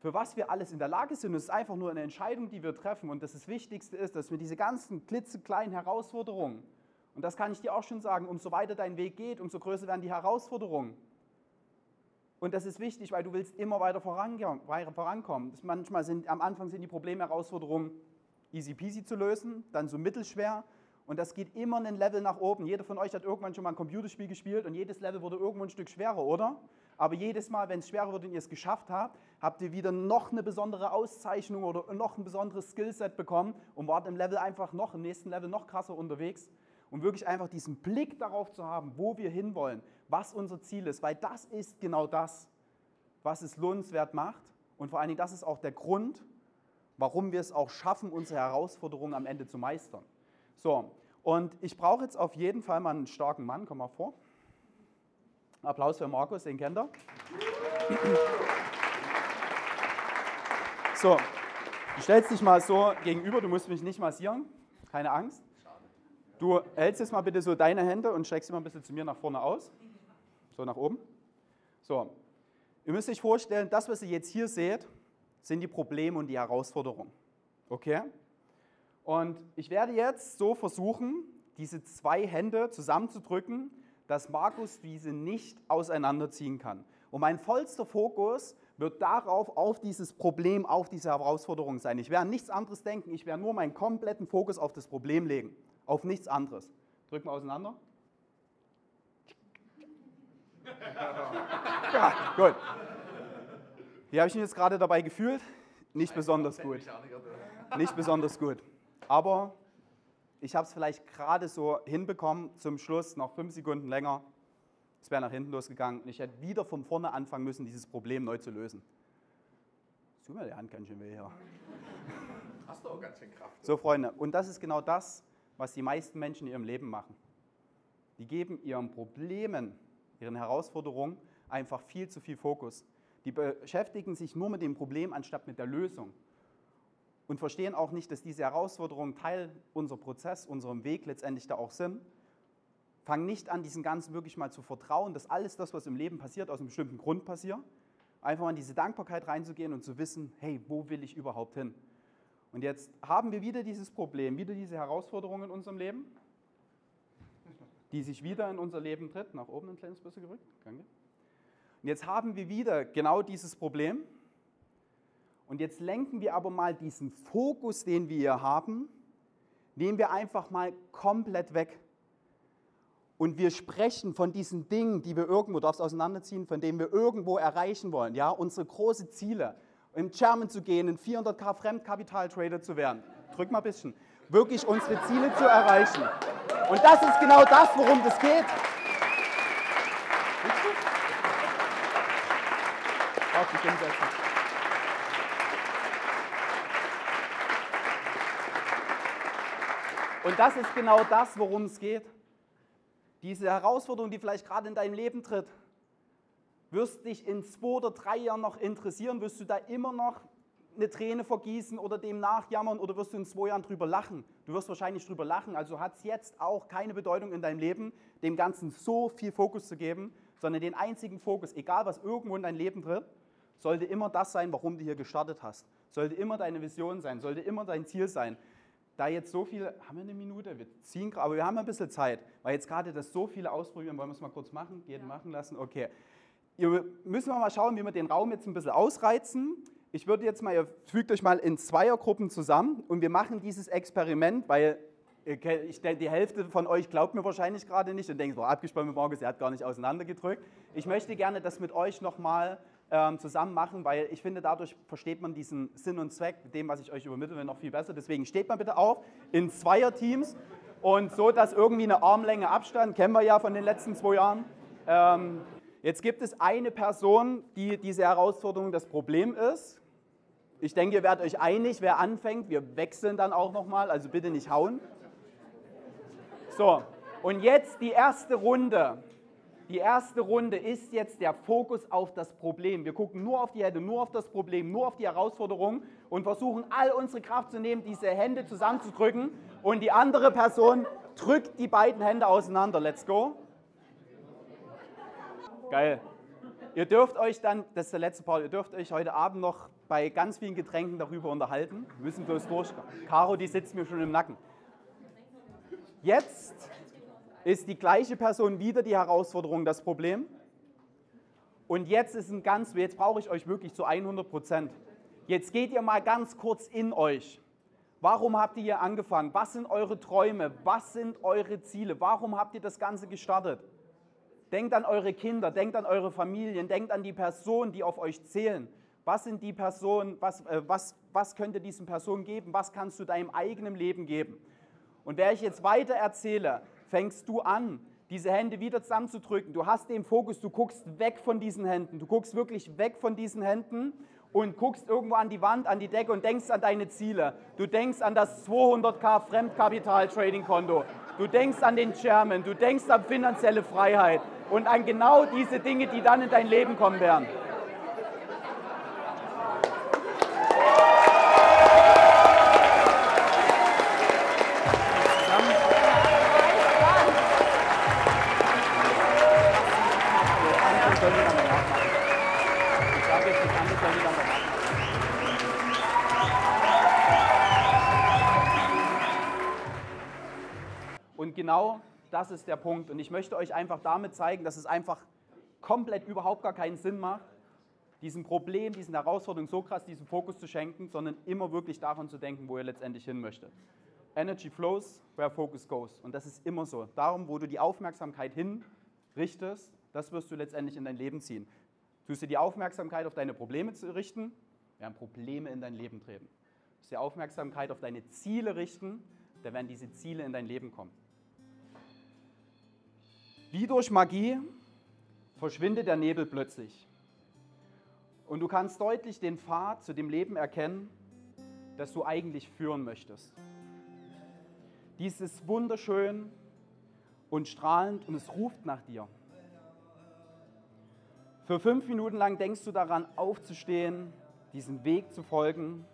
für was wir alles in der Lage sind. Es ist einfach nur eine Entscheidung, die wir treffen. Und das, das Wichtigste ist, dass wir diese ganzen klitzekleinen Herausforderungen, und das kann ich dir auch schon sagen, umso weiter dein Weg geht, umso größer werden die Herausforderungen. Und das ist wichtig, weil du willst immer weiter vorankommen. manchmal sind am Anfang sind die Probleme, Herausforderungen easy peasy zu lösen, dann so mittelschwer und das geht immer ein Level nach oben. Jeder von euch hat irgendwann schon mal ein Computerspiel gespielt und jedes Level wurde irgendwo ein Stück schwerer, oder? Aber jedes Mal, wenn es schwerer wird und ihr es geschafft habt, habt ihr wieder noch eine besondere Auszeichnung oder noch ein besonderes Skillset bekommen und wart im Level einfach noch, im nächsten Level noch krasser unterwegs. Um wirklich einfach diesen Blick darauf zu haben, wo wir hinwollen, was unser Ziel ist, weil das ist genau das, was es lohnenswert macht. Und vor allen Dingen, das ist auch der Grund, warum wir es auch schaffen, unsere Herausforderungen am Ende zu meistern. So, und ich brauche jetzt auf jeden Fall mal einen starken Mann. Komm mal vor. Applaus für Markus, den kennt ihr. So, du stellst dich mal so gegenüber, du musst mich nicht massieren, keine Angst. Du hältst jetzt mal bitte so deine Hände und streckst sie mal ein bisschen zu mir nach vorne aus. So nach oben. So, ihr müsst euch vorstellen, das, was ihr jetzt hier seht, sind die Probleme und die Herausforderungen. Okay? Und ich werde jetzt so versuchen, diese zwei Hände zusammenzudrücken, dass Markus diese nicht auseinanderziehen kann. Und mein vollster Fokus wird darauf, auf dieses Problem, auf diese Herausforderung sein. Ich werde nichts anderes denken, ich werde nur meinen kompletten Fokus auf das Problem legen, auf nichts anderes. Drück mal auseinander. Ja, gut. Wie habe ich mich jetzt gerade dabei gefühlt? Nicht besonders gut. Nicht besonders gut. Aber ich habe es vielleicht gerade so hinbekommen, zum Schluss noch fünf Sekunden länger. Es wäre nach hinten losgegangen und ich hätte wieder von vorne anfangen müssen, dieses Problem neu zu lösen. Tut mir die Hand ganz schön weh hier. Hast du auch ganz schön Kraft. So, Freunde, und das ist genau das, was die meisten Menschen in ihrem Leben machen. Die geben ihren Problemen, ihren Herausforderungen einfach viel zu viel Fokus. Die beschäftigen sich nur mit dem Problem anstatt mit der Lösung und verstehen auch nicht, dass diese Herausforderungen Teil unserer Prozess, unserem Weg letztendlich da auch sind. Fangen nicht an, diesen Ganzen wirklich mal zu vertrauen, dass alles das, was im Leben passiert, aus einem bestimmten Grund passiert. Einfach mal in diese Dankbarkeit reinzugehen und zu wissen, hey, wo will ich überhaupt hin? Und jetzt haben wir wieder dieses Problem, wieder diese Herausforderung in unserem Leben, die sich wieder in unser Leben tritt. Nach oben ein kleines bisschen gerückt. Danke. Und jetzt haben wir wieder genau dieses Problem. Und jetzt lenken wir aber mal diesen Fokus, den wir hier haben, nehmen wir einfach mal komplett weg. Und wir sprechen von diesen Dingen, die wir irgendwo, darfst auseinanderziehen, von denen wir irgendwo erreichen wollen. Ja, unsere großen Ziele. Im German zu gehen, ein 400k Fremdkapital-Trader zu werden. Drück mal ein bisschen. Wirklich unsere Ziele zu erreichen. Und das ist genau das, worum es geht. Auf dich hinsetzen. Und das ist genau das, worum es geht. Diese Herausforderung, die vielleicht gerade in deinem Leben tritt, wirst dich in zwei oder drei Jahren noch interessieren? Wirst du da immer noch eine Träne vergießen oder dem nachjammern oder wirst du in zwei Jahren drüber lachen? Du wirst wahrscheinlich drüber lachen. Also hat es jetzt auch keine Bedeutung in deinem Leben, dem Ganzen so viel Fokus zu geben, sondern den einzigen Fokus, egal was irgendwo in dein Leben tritt, sollte immer das sein, warum du hier gestartet hast. Sollte immer deine Vision sein, sollte immer dein Ziel sein. Da jetzt so viele, haben wir eine Minute? Wir ziehen, aber wir haben ein bisschen Zeit, weil jetzt gerade das so viele ausprobieren, wollen wir es mal kurz machen, jeden ja. machen lassen, okay. Ihr müssen wir mal schauen, wie wir den Raum jetzt ein bisschen ausreizen. Ich würde jetzt mal, ihr fügt euch mal in Zweiergruppen zusammen und wir machen dieses Experiment, weil ich die Hälfte von euch glaubt mir wahrscheinlich gerade nicht und denkt, boah, abgespannt mit Markus, er hat gar nicht auseinandergedrückt. Ich möchte gerne das mit euch nochmal ähm, zusammen machen, weil ich finde, dadurch versteht man diesen Sinn und Zweck, dem, was ich euch übermittle, noch viel besser. Deswegen steht mal bitte auf in Zweierteams und so, dass irgendwie eine Armlänge Abstand, kennen wir ja von den letzten zwei Jahren. Ähm, jetzt gibt es eine Person, die diese Herausforderung das Problem ist. Ich denke, ihr werdet euch einig, wer anfängt. Wir wechseln dann auch nochmal, also bitte nicht hauen. So, und jetzt die erste Runde. Die erste Runde ist jetzt der Fokus auf das Problem. Wir gucken nur auf die Hände, nur auf das Problem, nur auf die Herausforderung und versuchen all unsere Kraft zu nehmen, diese Hände zusammenzudrücken. Und die andere Person drückt die beiden Hände auseinander. Let's go. Geil. Ihr dürft euch dann, das ist der letzte Part, ihr dürft euch heute Abend noch bei ganz vielen Getränken darüber unterhalten. Wir müssen bloß durch. Caro, die sitzt mir schon im Nacken. Jetzt ist die gleiche Person wieder die Herausforderung, das Problem. Und jetzt ist ein ganz, jetzt brauche ich euch wirklich zu 100 Prozent. Jetzt geht ihr mal ganz kurz in euch. Warum habt ihr hier angefangen? Was sind eure Träume? Was sind eure Ziele? Warum habt ihr das Ganze gestartet? Denkt an eure Kinder, denkt an eure Familien, denkt an die Personen, die auf euch zählen. Was sind die Personen, was, äh, was, was könnte diesen Personen geben? Was kannst du deinem eigenen Leben geben? Und wer ich jetzt weiter erzähle, fängst du an, diese Hände wieder zusammenzudrücken. Du hast den Fokus, du guckst weg von diesen Händen. Du guckst wirklich weg von diesen Händen und guckst irgendwo an die Wand, an die Decke und denkst an deine Ziele. Du denkst an das 200k Fremdkapital-Trading-Konto. Du denkst an den Chairman. Du denkst an finanzielle Freiheit und an genau diese Dinge, die dann in dein Leben kommen werden. Das ist der Punkt. Und ich möchte euch einfach damit zeigen, dass es einfach komplett überhaupt gar keinen Sinn macht, diesem Problem, diesen Herausforderungen so krass diesen Fokus zu schenken, sondern immer wirklich daran zu denken, wo ihr letztendlich hin möchtet. Energy flows where focus goes. Und das ist immer so. Darum, wo du die Aufmerksamkeit hinrichtest, das wirst du letztendlich in dein Leben ziehen. Tust du die Aufmerksamkeit auf deine Probleme zu richten, werden Probleme in dein Leben treten. Tust du die Aufmerksamkeit auf deine Ziele richten, dann werden diese Ziele in dein Leben kommen. Wie durch Magie verschwindet der Nebel plötzlich. Und du kannst deutlich den Pfad zu dem Leben erkennen, das du eigentlich führen möchtest. Dies ist wunderschön und strahlend und es ruft nach dir. Für fünf Minuten lang denkst du daran, aufzustehen, diesen Weg zu folgen.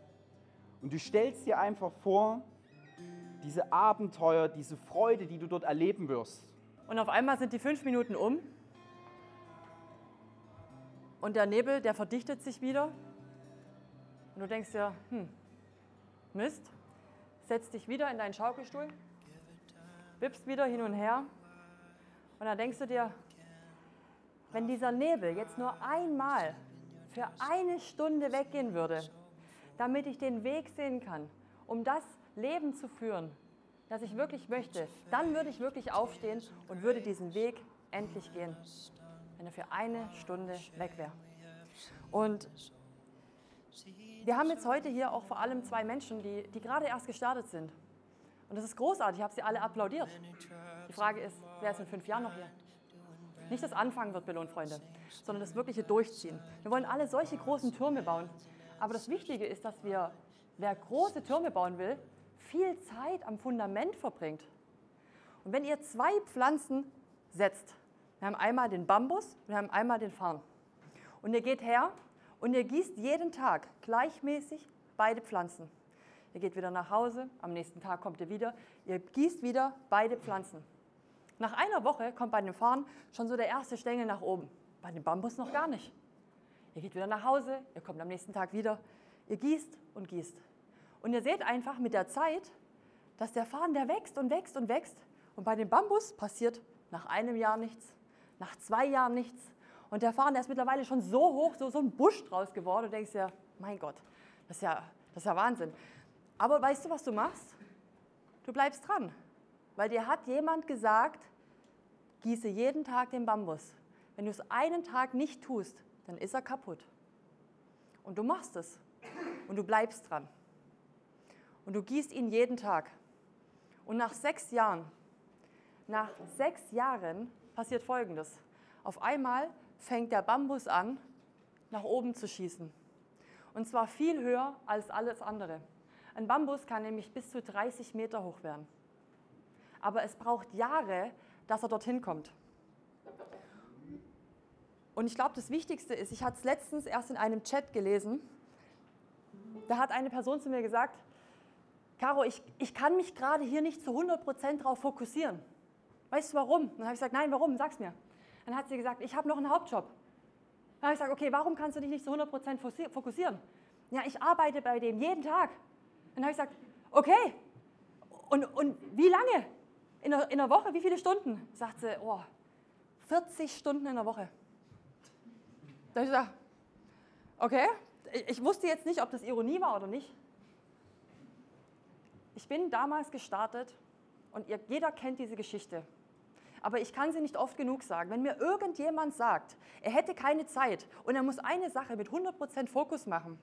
Und du stellst dir einfach vor, diese Abenteuer, diese Freude, die du dort erleben wirst. Und auf einmal sind die fünf Minuten um und der Nebel, der verdichtet sich wieder. Und du denkst dir, hm, Mist, setzt dich wieder in deinen Schaukelstuhl, wippst wieder hin und her. Und dann denkst du dir, wenn dieser Nebel jetzt nur einmal für eine Stunde weggehen würde, damit ich den Weg sehen kann, um das Leben zu führen, das ich wirklich möchte, dann würde ich wirklich aufstehen und würde diesen Weg endlich gehen, wenn er für eine Stunde weg wäre. Und wir haben jetzt heute hier auch vor allem zwei Menschen, die, die gerade erst gestartet sind. Und das ist großartig, ich habe sie alle applaudiert. Die Frage ist, wer ist in fünf Jahren noch hier? Nicht das Anfangen wird belohnt, Freunde, sondern das wirkliche Durchziehen. Wir wollen alle solche großen Türme bauen. Aber das Wichtige ist, dass wir, wer große Türme bauen will, viel Zeit am Fundament verbringt. Und wenn ihr zwei Pflanzen setzt, wir haben einmal den Bambus, wir haben einmal den Farn. Und ihr geht her und ihr gießt jeden Tag gleichmäßig beide Pflanzen. Ihr geht wieder nach Hause, am nächsten Tag kommt ihr wieder, ihr gießt wieder beide Pflanzen. Nach einer Woche kommt bei dem Fahren schon so der erste Stängel nach oben. Bei dem Bambus noch gar nicht. Ihr geht wieder nach Hause, ihr kommt am nächsten Tag wieder, ihr gießt und gießt. Und ihr seht einfach mit der Zeit, dass der Faden, der wächst und wächst und wächst. Und bei dem Bambus passiert nach einem Jahr nichts, nach zwei Jahren nichts. Und der Faden, der ist mittlerweile schon so hoch, so, so ein Busch draus geworden. Und du denkst ja, mein Gott, das ist ja, das ist ja Wahnsinn. Aber weißt du, was du machst? Du bleibst dran. Weil dir hat jemand gesagt, gieße jeden Tag den Bambus. Wenn du es einen Tag nicht tust, dann ist er kaputt. Und du machst es. Und du bleibst dran. Und du gießt ihn jeden Tag. Und nach sechs Jahren, nach sechs Jahren passiert Folgendes. Auf einmal fängt der Bambus an, nach oben zu schießen. Und zwar viel höher als alles andere. Ein Bambus kann nämlich bis zu 30 Meter hoch werden. Aber es braucht Jahre, dass er dorthin kommt. Und ich glaube, das Wichtigste ist, ich hatte es letztens erst in einem Chat gelesen, da hat eine Person zu mir gesagt, Caro, ich, ich kann mich gerade hier nicht zu 100% darauf fokussieren. Weißt du warum? Dann habe ich gesagt, nein, warum? Sag's mir. Dann hat sie gesagt, ich habe noch einen Hauptjob. Dann habe ich gesagt, okay, warum kannst du dich nicht zu 100% fokussieren? Ja, ich arbeite bei dem jeden Tag. Dann habe ich gesagt, okay, und, und wie lange? In der, in der Woche, wie viele Stunden? Sagt sie, oh, 40 Stunden in der Woche. Da habe ich gesagt, okay, ich wusste jetzt nicht, ob das Ironie war oder nicht. Ich bin damals gestartet und ihr, jeder kennt diese Geschichte. Aber ich kann sie nicht oft genug sagen. Wenn mir irgendjemand sagt, er hätte keine Zeit und er muss eine Sache mit 100% Fokus machen,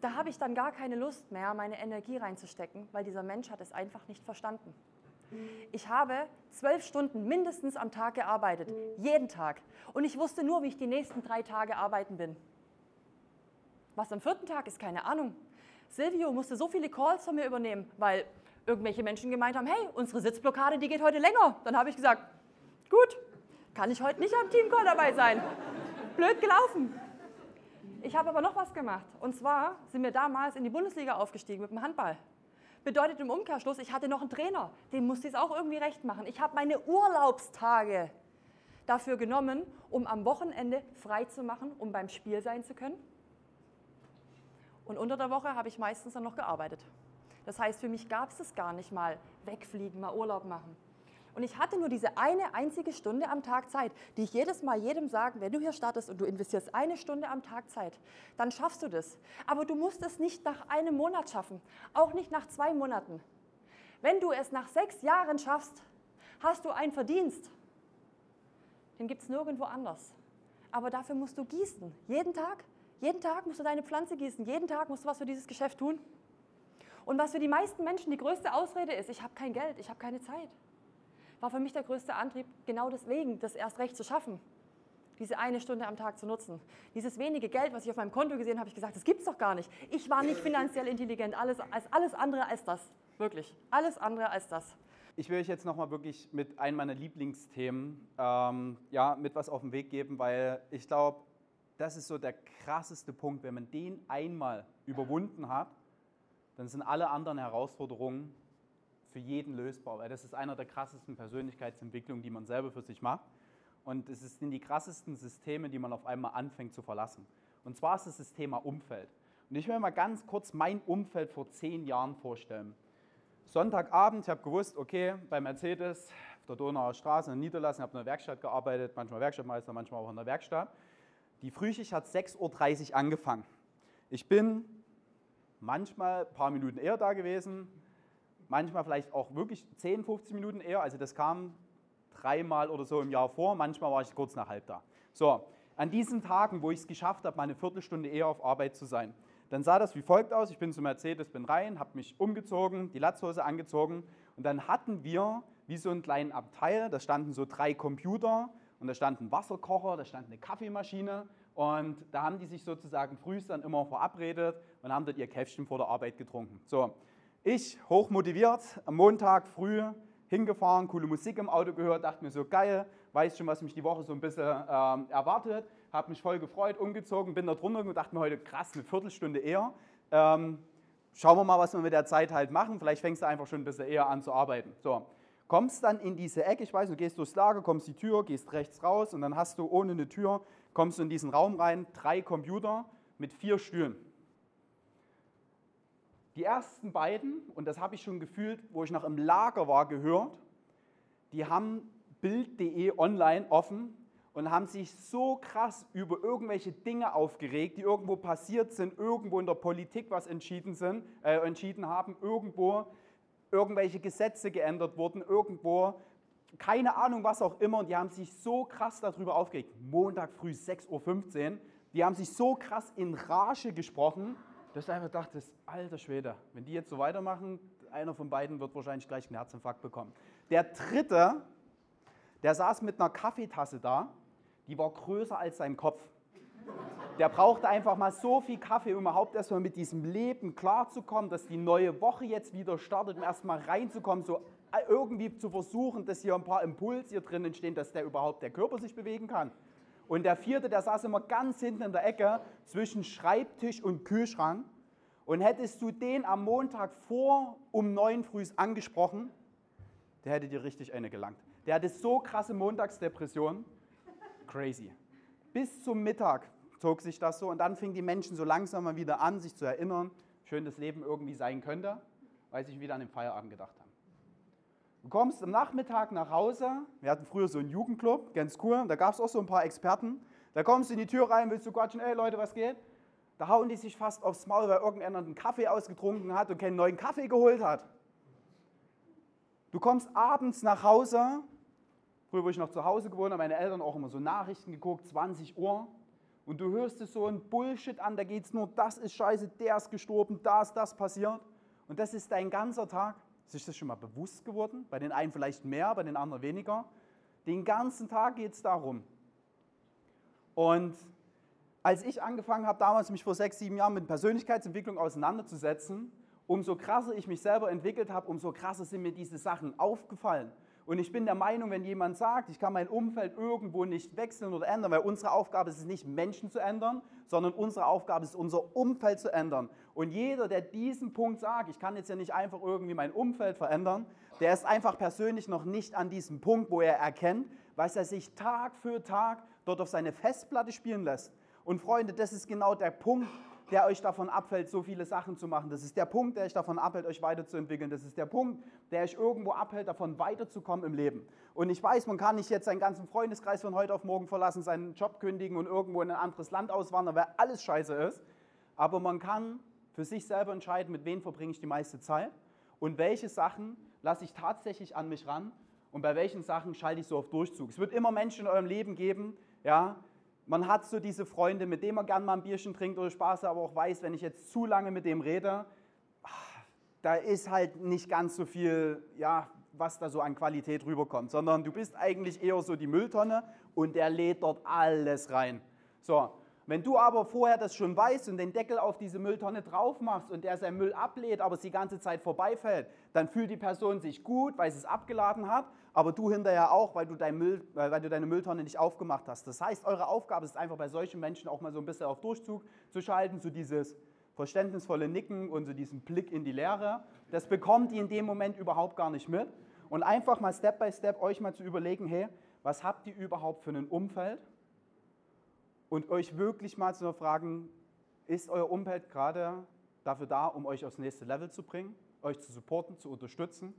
da habe ich dann gar keine Lust mehr, meine Energie reinzustecken, weil dieser Mensch hat es einfach nicht verstanden. Ich habe zwölf Stunden mindestens am Tag gearbeitet, jeden Tag. Und ich wusste nur, wie ich die nächsten drei Tage arbeiten bin. Was am vierten Tag ist, keine Ahnung. Silvio musste so viele Calls von mir übernehmen, weil irgendwelche Menschen gemeint haben, hey, unsere Sitzblockade, die geht heute länger. Dann habe ich gesagt, gut, kann ich heute nicht am Teamcall dabei sein. Blöd gelaufen. Ich habe aber noch was gemacht. Und zwar sind wir damals in die Bundesliga aufgestiegen mit dem Handball. Bedeutet im Umkehrschluss, ich hatte noch einen Trainer, dem musste ich es auch irgendwie recht machen. Ich habe meine Urlaubstage dafür genommen, um am Wochenende frei zu machen, um beim Spiel sein zu können. Und unter der Woche habe ich meistens dann noch gearbeitet. Das heißt, für mich gab es es gar nicht mal wegfliegen, mal Urlaub machen. Und ich hatte nur diese eine einzige Stunde am Tag Zeit, die ich jedes Mal jedem sage, wenn du hier startest und du investierst eine Stunde am Tag Zeit, dann schaffst du das. Aber du musst es nicht nach einem Monat schaffen, auch nicht nach zwei Monaten. Wenn du es nach sechs Jahren schaffst, hast du einen Verdienst. Den gibt es nirgendwo anders. Aber dafür musst du gießen, jeden Tag. Jeden Tag musst du deine Pflanze gießen, jeden Tag musst du was für dieses Geschäft tun. Und was für die meisten Menschen die größte Ausrede ist, ich habe kein Geld, ich habe keine Zeit war für mich der größte Antrieb, genau deswegen das erst recht zu schaffen. Diese eine Stunde am Tag zu nutzen. Dieses wenige Geld, was ich auf meinem Konto gesehen habe, habe ich gesagt, das gibt es doch gar nicht. Ich war nicht finanziell intelligent, alles, als alles andere als das. Wirklich. Alles andere als das. Ich will euch jetzt nochmal wirklich mit einem meiner Lieblingsthemen ähm, ja, mit was auf den Weg geben, weil ich glaube, das ist so der krasseste Punkt. Wenn man den einmal überwunden hat, dann sind alle anderen Herausforderungen für jeden lösbar, weil das ist einer der krassesten Persönlichkeitsentwicklungen, die man selber für sich macht. Und es sind die krassesten Systeme, die man auf einmal anfängt zu verlassen. Und zwar ist es das Thema Umfeld. Und ich will mal ganz kurz mein Umfeld vor zehn Jahren vorstellen. Sonntagabend, ich habe gewusst, okay, bei Mercedes auf der Donauer Straße in Niederlassung, habe in der Werkstatt gearbeitet, manchmal Werkstattmeister, manchmal auch in der Werkstatt. Die Frühschicht hat 6.30 Uhr angefangen. Ich bin manchmal ein paar Minuten eher da gewesen, manchmal vielleicht auch wirklich 10, 15 Minuten eher. Also das kam dreimal oder so im Jahr vor, manchmal war ich kurz nach halb da. So, an diesen Tagen, wo ich es geschafft habe, mal eine Viertelstunde eher auf Arbeit zu sein, dann sah das wie folgt aus. Ich bin zu Mercedes, bin rein, habe mich umgezogen, die Latzhose angezogen und dann hatten wir wie so einen kleinen Abteil, da standen so drei Computer und da stand ein Wasserkocher, da stand eine Kaffeemaschine und da haben die sich sozusagen frühst dann immer verabredet und haben dort ihr Käffchen vor der Arbeit getrunken. So, ich, hochmotiviert, am Montag früh hingefahren, coole Musik im Auto gehört, dachte mir so geil, weiß schon, was mich die Woche so ein bisschen ähm, erwartet, habe mich voll gefreut, umgezogen, bin da drunter und dachte mir heute krass, eine Viertelstunde eher. Ähm, schauen wir mal, was wir mit der Zeit halt machen. Vielleicht fängst du einfach schon ein bisschen eher an zu arbeiten. So, kommst dann in diese Ecke, ich weiß, du gehst durchs Lager, kommst die Tür, gehst rechts raus und dann hast du ohne eine Tür, kommst du in diesen Raum rein, drei Computer mit vier Stühlen. Die ersten beiden, und das habe ich schon gefühlt, wo ich noch im Lager war, gehört, die haben Bild.de online offen und haben sich so krass über irgendwelche Dinge aufgeregt, die irgendwo passiert sind, irgendwo in der Politik was entschieden, sind, äh, entschieden haben, irgendwo irgendwelche Gesetze geändert wurden, irgendwo, keine Ahnung, was auch immer. Und die haben sich so krass darüber aufgeregt. Montag früh 6.15 Uhr. Die haben sich so krass in Rage gesprochen, dass ich einfach dachte, alter Schwede, wenn die jetzt so weitermachen, einer von beiden wird wahrscheinlich gleich einen Herzinfarkt bekommen. Der dritte, der saß mit einer Kaffeetasse da die war größer als sein Kopf. Der brauchte einfach mal so viel Kaffee, um überhaupt erstmal mit diesem Leben klarzukommen, dass die neue Woche jetzt wieder startet, um erstmal reinzukommen, so irgendwie zu versuchen, dass hier ein paar Impulse hier drin entstehen, dass der überhaupt der Körper sich bewegen kann. Und der vierte, der saß immer ganz hinten in der Ecke zwischen Schreibtisch und Kühlschrank. Und hättest du den am Montag vor um neun früh angesprochen, der hätte dir richtig eine gelangt. Der hatte so krasse Montagsdepressionen crazy. Bis zum Mittag zog sich das so und dann fingen die Menschen so langsam mal wieder an, sich zu erinnern, schön das Leben irgendwie sein könnte, weil sie sich wieder an den Feierabend gedacht haben. Du kommst am Nachmittag nach Hause, wir hatten früher so einen Jugendclub, ganz cool, da gab es auch so ein paar Experten. Da kommst du in die Tür rein, willst du quatschen, ey Leute, was geht? Da hauen die sich fast aufs Maul, weil irgendeiner einen Kaffee ausgetrunken hat und keinen neuen Kaffee geholt hat. Du kommst abends nach Hause, Früher, wo ich noch zu Hause gewohnt habe, meine Eltern auch immer so Nachrichten geguckt, 20 Uhr. Und du hörst es so ein Bullshit an, da geht es nur, das ist scheiße, der ist gestorben, da ist das passiert. Und das ist dein ganzer Tag. Ist euch das schon mal bewusst geworden? Bei den einen vielleicht mehr, bei den anderen weniger. Den ganzen Tag geht es darum. Und als ich angefangen habe, damals mich vor sechs, sieben Jahren mit Persönlichkeitsentwicklung auseinanderzusetzen, umso krasser ich mich selber entwickelt habe, umso krasser sind mir diese Sachen aufgefallen. Und ich bin der Meinung, wenn jemand sagt, ich kann mein Umfeld irgendwo nicht wechseln oder ändern, weil unsere Aufgabe ist es nicht, Menschen zu ändern, sondern unsere Aufgabe ist, unser Umfeld zu ändern. Und jeder, der diesen Punkt sagt, ich kann jetzt ja nicht einfach irgendwie mein Umfeld verändern, der ist einfach persönlich noch nicht an diesem Punkt, wo er erkennt, was er sich Tag für Tag dort auf seine Festplatte spielen lässt. Und Freunde, das ist genau der Punkt, der euch davon abhält, so viele Sachen zu machen. Das ist der Punkt, der euch davon abhält, euch weiterzuentwickeln. Das ist der Punkt, der euch irgendwo abhält, davon weiterzukommen im Leben. Und ich weiß, man kann nicht jetzt seinen ganzen Freundeskreis von heute auf morgen verlassen, seinen Job kündigen und irgendwo in ein anderes Land auswandern, weil alles scheiße ist. Aber man kann für sich selber entscheiden, mit wem verbringe ich die meiste Zeit und welche Sachen lasse ich tatsächlich an mich ran und bei welchen Sachen schalte ich so auf Durchzug. Es wird immer Menschen in eurem Leben geben, ja, man hat so diese Freunde, mit denen man gern mal ein Bierchen trinkt oder Spaß, aber auch weiß, wenn ich jetzt zu lange mit dem rede, ah, da ist halt nicht ganz so viel, ja, was da so an Qualität rüberkommt, sondern du bist eigentlich eher so die Mülltonne und der lädt dort alles rein. So, wenn du aber vorher das schon weißt und den Deckel auf diese Mülltonne drauf machst und der seinen Müll ablädt, aber es die ganze Zeit vorbeifällt, dann fühlt die Person sich gut, weil sie es abgeladen hat, aber du hinterher auch, weil du, dein Müll, weil du deine Mülltonne nicht aufgemacht hast. Das heißt, eure Aufgabe ist einfach bei solchen Menschen auch mal so ein bisschen auf Durchzug zu schalten, so dieses verständnisvolle Nicken und so diesen Blick in die Leere. Das bekommt ihr in dem Moment überhaupt gar nicht mit. Und einfach mal Step by Step euch mal zu überlegen, hey, was habt ihr überhaupt für ein Umfeld? und euch wirklich mal zu fragen, ist euer Umfeld gerade dafür da, um euch aufs nächste Level zu bringen, euch zu supporten, zu unterstützen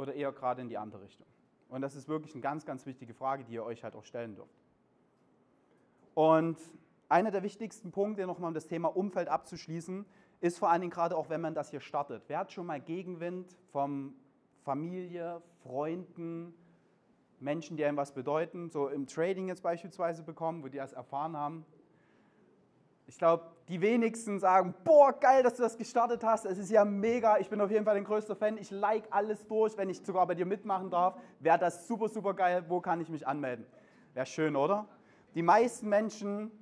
oder eher gerade in die andere Richtung? Und das ist wirklich eine ganz, ganz wichtige Frage, die ihr euch halt auch stellen dürft. Und einer der wichtigsten Punkte, nochmal um das Thema Umfeld abzuschließen, ist vor allen Dingen gerade auch, wenn man das hier startet. Wer hat schon mal Gegenwind von Familie, Freunden, Menschen, die einem was bedeuten, so im Trading jetzt beispielsweise bekommen, wo die das erfahren haben. Ich glaube, die wenigsten sagen, boah, geil, dass du das gestartet hast, es ist ja mega, ich bin auf jeden Fall ein größter Fan, ich like alles durch, wenn ich sogar bei dir mitmachen darf, wäre das super, super geil, wo kann ich mich anmelden? Wäre schön, oder? Die meisten Menschen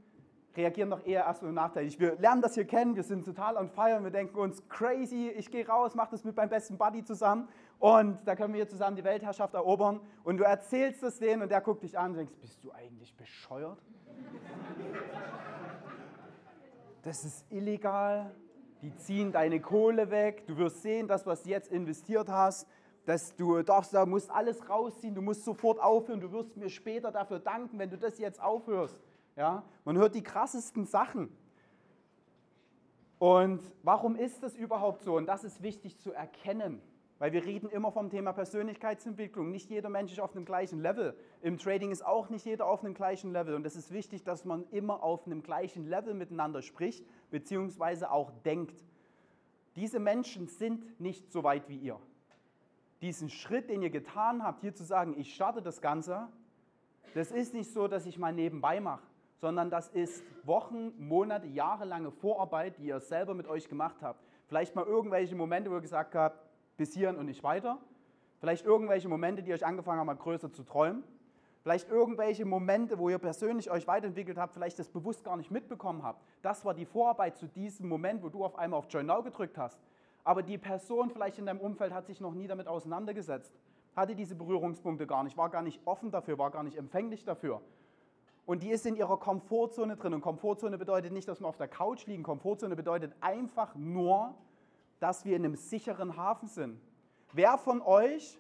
reagieren doch eher erst so nachteilig. Wir lernen das hier kennen, wir sind total on fire, wir denken uns, crazy, ich gehe raus, mache das mit meinem besten Buddy zusammen und da können wir hier zusammen die Weltherrschaft erobern. Und du erzählst es denen und der guckt dich an und denkst, bist du eigentlich bescheuert? Das ist illegal, die ziehen deine Kohle weg, du wirst sehen, das, was du jetzt investiert hast, dass du darfst, da musst alles rausziehen, du musst sofort aufhören, du wirst mir später dafür danken, wenn du das jetzt aufhörst. Ja? Man hört die krassesten Sachen. Und warum ist das überhaupt so? Und das ist wichtig zu erkennen. Weil wir reden immer vom Thema Persönlichkeitsentwicklung. Nicht jeder Mensch ist auf dem gleichen Level. Im Trading ist auch nicht jeder auf dem gleichen Level. Und es ist wichtig, dass man immer auf einem gleichen Level miteinander spricht, beziehungsweise auch denkt. Diese Menschen sind nicht so weit wie ihr. Diesen Schritt, den ihr getan habt, hier zu sagen, ich starte das Ganze, das ist nicht so, dass ich mal nebenbei mache, sondern das ist Wochen, Monate, jahrelange Vorarbeit, die ihr selber mit euch gemacht habt. Vielleicht mal irgendwelche Momente, wo ihr gesagt habt, bis hierhin und nicht weiter. Vielleicht irgendwelche Momente, die euch angefangen haben, mal größer zu träumen. Vielleicht irgendwelche Momente, wo ihr persönlich euch weiterentwickelt habt, vielleicht das bewusst gar nicht mitbekommen habt. Das war die Vorarbeit zu diesem Moment, wo du auf einmal auf Join Now gedrückt hast. Aber die Person vielleicht in deinem Umfeld hat sich noch nie damit auseinandergesetzt, hatte diese Berührungspunkte gar nicht, war gar nicht offen dafür, war gar nicht empfänglich dafür. Und die ist in ihrer Komfortzone drin. Und Komfortzone bedeutet nicht, dass wir auf der Couch liegen. Komfortzone bedeutet einfach nur, dass wir in einem sicheren Hafen sind. Wer von euch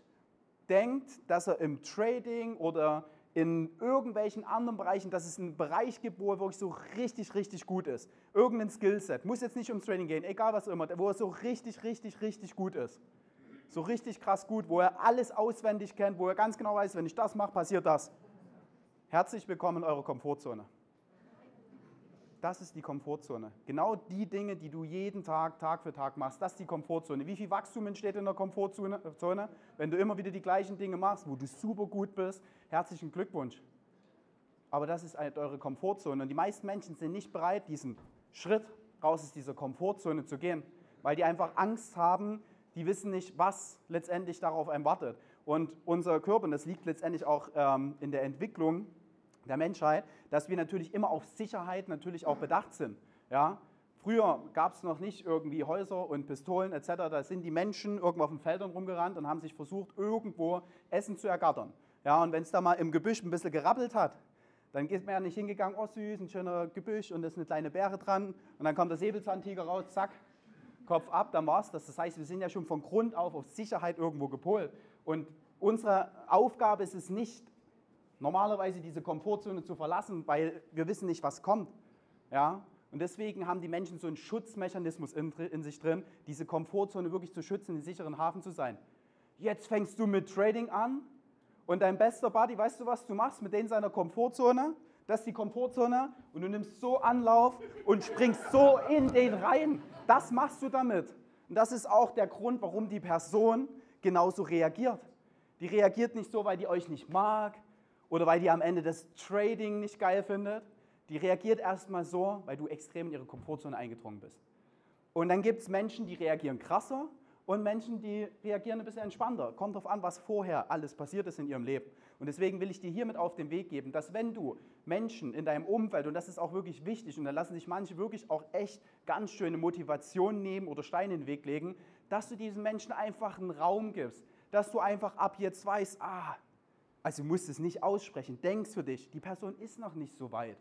denkt, dass er im Trading oder in irgendwelchen anderen Bereichen, dass es einen Bereich gibt, wo er wirklich so richtig, richtig gut ist. Irgendein Skillset. Muss jetzt nicht ums Trading gehen, egal was immer, wo er so richtig, richtig, richtig gut ist. So richtig krass gut, wo er alles auswendig kennt, wo er ganz genau weiß, wenn ich das mache, passiert das. Herzlich willkommen in eurer Komfortzone. Das ist die Komfortzone. Genau die Dinge, die du jeden Tag, Tag für Tag machst, das ist die Komfortzone. Wie viel Wachstum entsteht in der Komfortzone? Wenn du immer wieder die gleichen Dinge machst, wo du super gut bist, herzlichen Glückwunsch. Aber das ist halt eure Komfortzone. Und die meisten Menschen sind nicht bereit, diesen Schritt raus aus dieser Komfortzone zu gehen, weil die einfach Angst haben, die wissen nicht, was letztendlich darauf einem wartet. Und unser Körper, und das liegt letztendlich auch ähm, in der Entwicklung, der Menschheit, dass wir natürlich immer auf Sicherheit natürlich auch bedacht sind. Ja? Früher gab es noch nicht irgendwie Häuser und Pistolen etc. Da sind die Menschen irgendwo auf den Feldern rumgerannt und haben sich versucht, irgendwo Essen zu ergattern. Ja, und wenn es da mal im Gebüsch ein bisschen gerappelt hat, dann geht man ja nicht hingegangen, oh süß, ein schöner Gebüsch und da ist eine kleine Beere dran. Und dann kommt der Säbelzahntiger raus, zack, Kopf ab, dann war's das. Das heißt, wir sind ja schon von Grund auf auf Sicherheit irgendwo gepolt. Und unsere Aufgabe ist es nicht, normalerweise diese Komfortzone zu verlassen, weil wir wissen nicht, was kommt. Ja? Und deswegen haben die Menschen so einen Schutzmechanismus in, in, sich drin, diese Komfortzone wirklich zu schützen, in sicheren Hafen zu sein. Jetzt fängst du mit Trading an und dein bester Buddy, weißt du, was du machst mit denen seiner Komfortzone? Das ist die Komfortzone und du nimmst so Anlauf und springst so in den rein. Das machst du damit. Und das ist auch der Grund, warum die Person genauso reagiert. Die reagiert nicht so, weil die euch nicht mag, oder weil die am Ende das Trading nicht geil findet. Die reagiert erstmal so, weil du extrem in ihre Komfortzone eingedrungen bist. Und dann gibt es Menschen, die reagieren krasser und Menschen, die reagieren ein bisschen entspannter. Kommt darauf an, was vorher alles passiert ist in ihrem Leben. Und deswegen will ich dir hiermit auf den Weg geben, dass wenn du Menschen in deinem Umfeld, und das ist auch wirklich wichtig, und da lassen sich manche wirklich auch echt ganz schöne Motivation nehmen oder Steine in den Weg legen, dass du diesen Menschen einfach einen Raum gibst. Dass du einfach ab jetzt weißt, ah, also du musst es nicht aussprechen. Denkst für dich, die Person ist noch nicht so weit.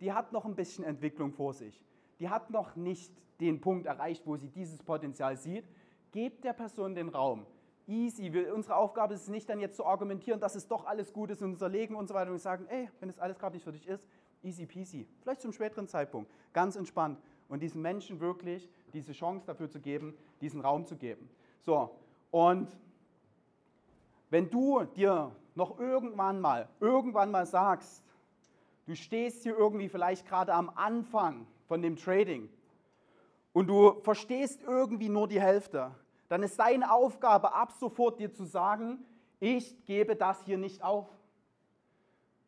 Die hat noch ein bisschen Entwicklung vor sich. Die hat noch nicht den Punkt erreicht, wo sie dieses Potenzial sieht. Gebt der Person den Raum. Easy. Wir, unsere Aufgabe ist es nicht dann jetzt zu argumentieren, dass es doch alles gut ist in unser Leben und so weiter und sagen, ey, wenn es alles gerade nicht für dich ist, easy peasy. Vielleicht zum späteren Zeitpunkt. Ganz entspannt. Und diesen Menschen wirklich diese Chance dafür zu geben, diesen Raum zu geben. So, und wenn du dir noch irgendwann mal, irgendwann mal sagst, du stehst hier irgendwie vielleicht gerade am Anfang von dem Trading und du verstehst irgendwie nur die Hälfte, dann ist deine Aufgabe ab sofort dir zu sagen, ich gebe das hier nicht auf.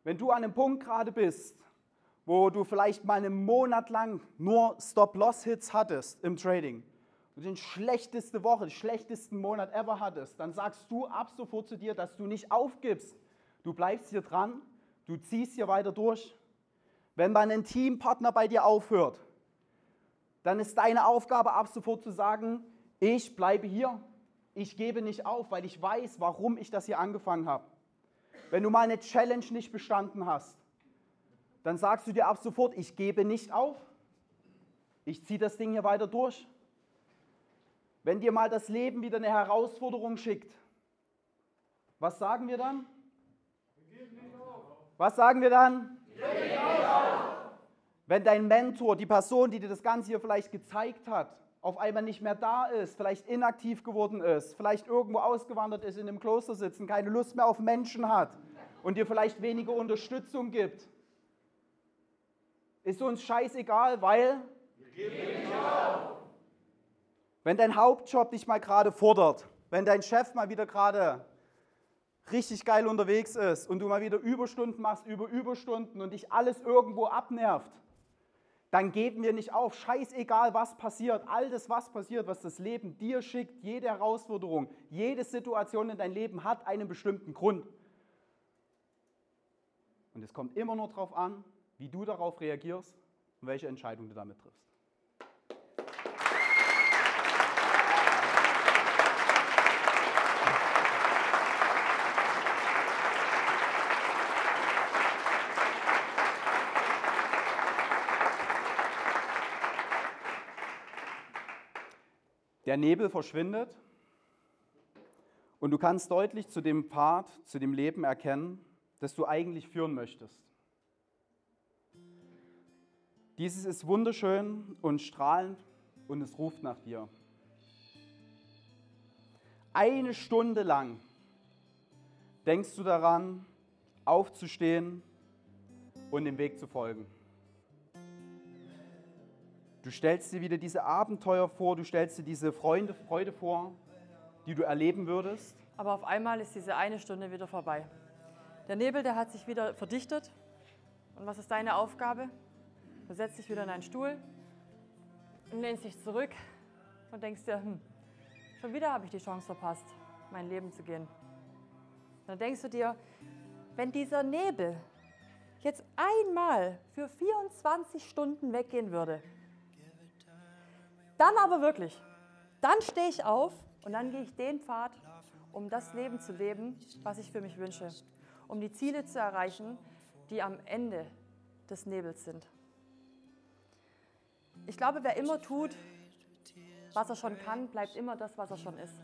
Wenn du an einem Punkt gerade bist, wo du vielleicht mal einen Monat lang nur Stop-Loss-Hits hattest im Trading und die schlechteste Woche, den schlechtesten Monat ever hattest, dann sagst du ab sofort zu dir, dass du nicht aufgibst. Du bleibst hier dran, du ziehst hier weiter durch. Wenn mal ein Teampartner bei dir aufhört, dann ist deine Aufgabe ab sofort zu sagen, ich bleibe hier, ich gebe nicht auf, weil ich weiß, warum ich das hier angefangen habe. Wenn du mal eine Challenge nicht bestanden hast, dann sagst du dir ab sofort, ich gebe nicht auf, ich ziehe das Ding hier weiter durch. Wenn dir mal das Leben wieder eine Herausforderung schickt, Was sagen wir dann? Was sagen wir dann? Wenn dein Mentor, die Person, die dir das Ganze hier vielleicht gezeigt hat, auf einmal nicht mehr da ist, vielleicht inaktiv geworden ist, vielleicht irgendwo ausgewandert ist, in einem Kloster sitzen, keine Lust mehr auf Menschen hat und dir vielleicht weniger Unterstützung gibt, ist uns scheißegal, weil wenn dein Hauptjob dich mal gerade fordert, wenn dein Chef mal wieder gerade richtig geil unterwegs ist und du mal wieder Überstunden machst über Überstunden und dich alles irgendwo abnervt, dann geben wir nicht auf. Scheißegal, was passiert. All das, was passiert, was das Leben dir schickt, jede Herausforderung, jede Situation in dein Leben hat einen bestimmten Grund. Und es kommt immer nur darauf an, wie du darauf reagierst und welche Entscheidung du damit triffst. Der Nebel verschwindet und du kannst deutlich zu dem Pfad, zu dem Leben erkennen, das du eigentlich führen möchtest. Dieses ist wunderschön und strahlend und es ruft nach dir. Eine Stunde lang denkst du daran, aufzustehen und dem Weg zu folgen. Du stellst dir wieder diese Abenteuer vor, du stellst dir diese Freunde, Freude vor, die du erleben würdest. Aber auf einmal ist diese eine Stunde wieder vorbei. Der Nebel, der hat sich wieder verdichtet. Und was ist deine Aufgabe? Du setzt dich wieder in einen Stuhl, lehnst dich zurück und denkst dir, hm, schon wieder habe ich die Chance verpasst, mein Leben zu gehen. Dann denkst du dir, wenn dieser Nebel jetzt einmal für 24 Stunden weggehen würde, dann aber wirklich, dann stehe ich auf und dann gehe ich den Pfad, um das Leben zu leben, was ich für mich wünsche, um die Ziele zu erreichen, die am Ende des Nebels sind. Ich glaube, wer immer tut, was er schon kann, bleibt immer das, was er schon ist.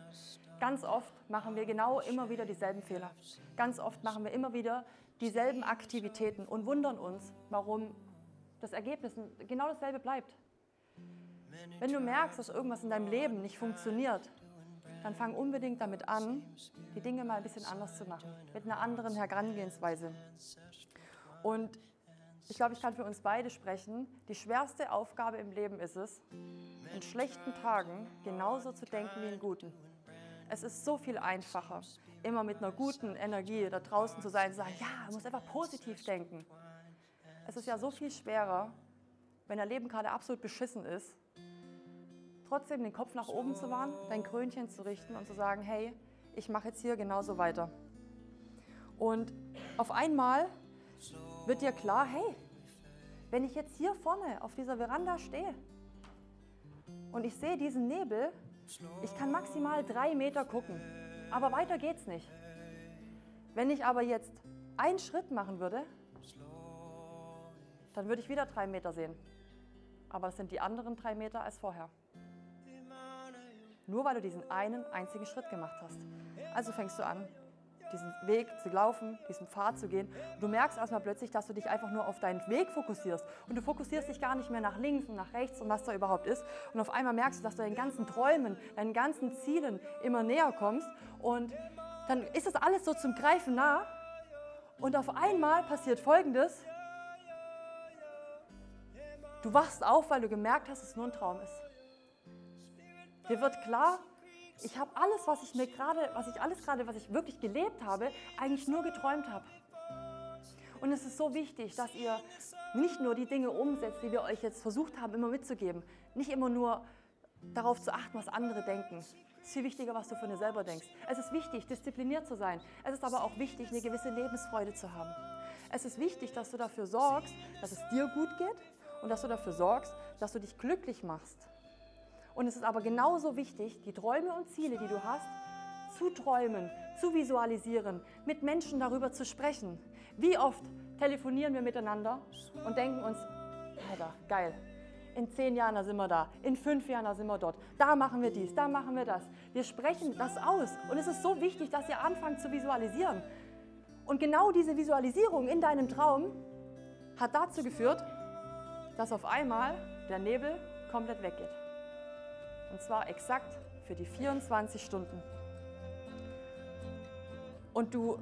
Ganz oft machen wir genau immer wieder dieselben Fehler. Ganz oft machen wir immer wieder dieselben Aktivitäten und wundern uns, warum das Ergebnis genau dasselbe bleibt. Wenn du merkst, dass irgendwas in deinem Leben nicht funktioniert, dann fang unbedingt damit an, die Dinge mal ein bisschen anders zu machen, mit einer anderen Herangehensweise. Und ich glaube, ich kann für uns beide sprechen, die schwerste Aufgabe im Leben ist es, in schlechten Tagen genauso zu denken wie in guten. Es ist so viel einfacher, immer mit einer guten Energie da draußen zu sein und zu sagen, ja, man muss einfach positiv denken. Es ist ja so viel schwerer, wenn dein Leben gerade absolut beschissen ist, trotzdem den Kopf nach oben zu wahren, dein Krönchen zu richten und zu sagen, hey, ich mache jetzt hier genauso weiter. Und auf einmal wird dir klar, hey, wenn ich jetzt hier vorne auf dieser Veranda stehe und ich sehe diesen Nebel, ich kann maximal drei Meter gucken, aber weiter geht's nicht. Wenn ich aber jetzt einen Schritt machen würde, dann würde ich wieder drei Meter sehen. Aber es sind die anderen drei Meter als vorher. Nur weil du diesen einen einzigen Schritt gemacht hast. Also fängst du an, diesen Weg zu laufen, diesen Pfad zu gehen. Und du merkst erstmal plötzlich, dass du dich einfach nur auf deinen Weg fokussierst. Und du fokussierst dich gar nicht mehr nach links und nach rechts und was da überhaupt ist. Und auf einmal merkst du, dass du deinen ganzen Träumen, deinen ganzen Zielen immer näher kommst. Und dann ist das alles so zum Greifen nah. Und auf einmal passiert Folgendes. Du wachst auf, weil du gemerkt hast, dass es nur ein Traum ist. Dir wird klar, ich habe alles, was ich mir gerade, was ich alles gerade, was ich wirklich gelebt habe, eigentlich nur geträumt habe. Und es ist so wichtig, dass ihr nicht nur die Dinge umsetzt, die wir euch jetzt versucht haben, immer mitzugeben. Nicht immer nur darauf zu achten, was andere denken. Es ist viel wichtiger, was du von dir selber denkst. Es ist wichtig, diszipliniert zu sein. Es ist aber auch wichtig, eine gewisse Lebensfreude zu haben. Es ist wichtig, dass du dafür sorgst, dass es dir gut geht und dass du dafür sorgst, dass du dich glücklich machst. Und es ist aber genauso wichtig, die Träume und Ziele, die du hast, zu träumen, zu visualisieren, mit Menschen darüber zu sprechen. Wie oft telefonieren wir miteinander und denken uns, Alter, geil. in zehn Jahren da sind wir da, in fünf Jahren da sind wir dort, da machen wir dies, da machen wir das. Wir sprechen das aus und es ist so wichtig, dass ihr anfangt zu visualisieren. Und genau diese Visualisierung in deinem Traum hat dazu geführt, dass auf einmal der Nebel komplett weggeht. Und zwar exakt für die 24 Stunden. Und du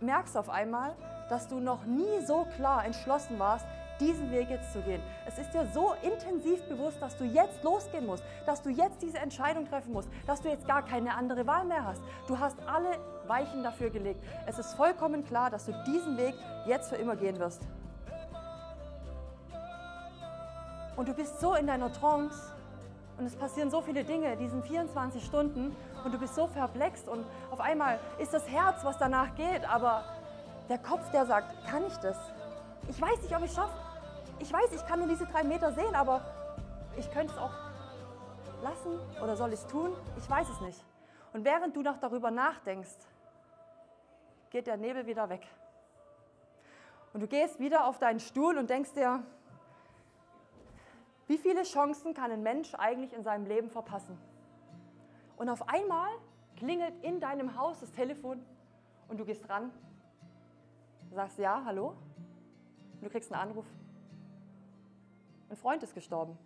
merkst auf einmal, dass du noch nie so klar entschlossen warst, diesen Weg jetzt zu gehen. Es ist dir so intensiv bewusst, dass du jetzt losgehen musst, dass du jetzt diese Entscheidung treffen musst, dass du jetzt gar keine andere Wahl mehr hast. Du hast alle Weichen dafür gelegt. Es ist vollkommen klar, dass du diesen Weg jetzt für immer gehen wirst. Und du bist so in deiner Trance und es passieren so viele Dinge, diesen 24 Stunden und du bist so perplext und auf einmal ist das Herz, was danach geht, aber der Kopf, der sagt, kann ich das? Ich weiß nicht, ob ich es schaffe. Ich weiß, ich kann nur diese drei Meter sehen, aber ich könnte es auch lassen oder soll ich es tun? Ich weiß es nicht. Und während du noch darüber nachdenkst, geht der Nebel wieder weg. Und du gehst wieder auf deinen Stuhl und denkst dir, wie viele Chancen kann ein Mensch eigentlich in seinem Leben verpassen? Und auf einmal klingelt in deinem Haus das Telefon und du gehst ran, sagst ja, hallo, und du kriegst einen Anruf. Ein Freund ist gestorben.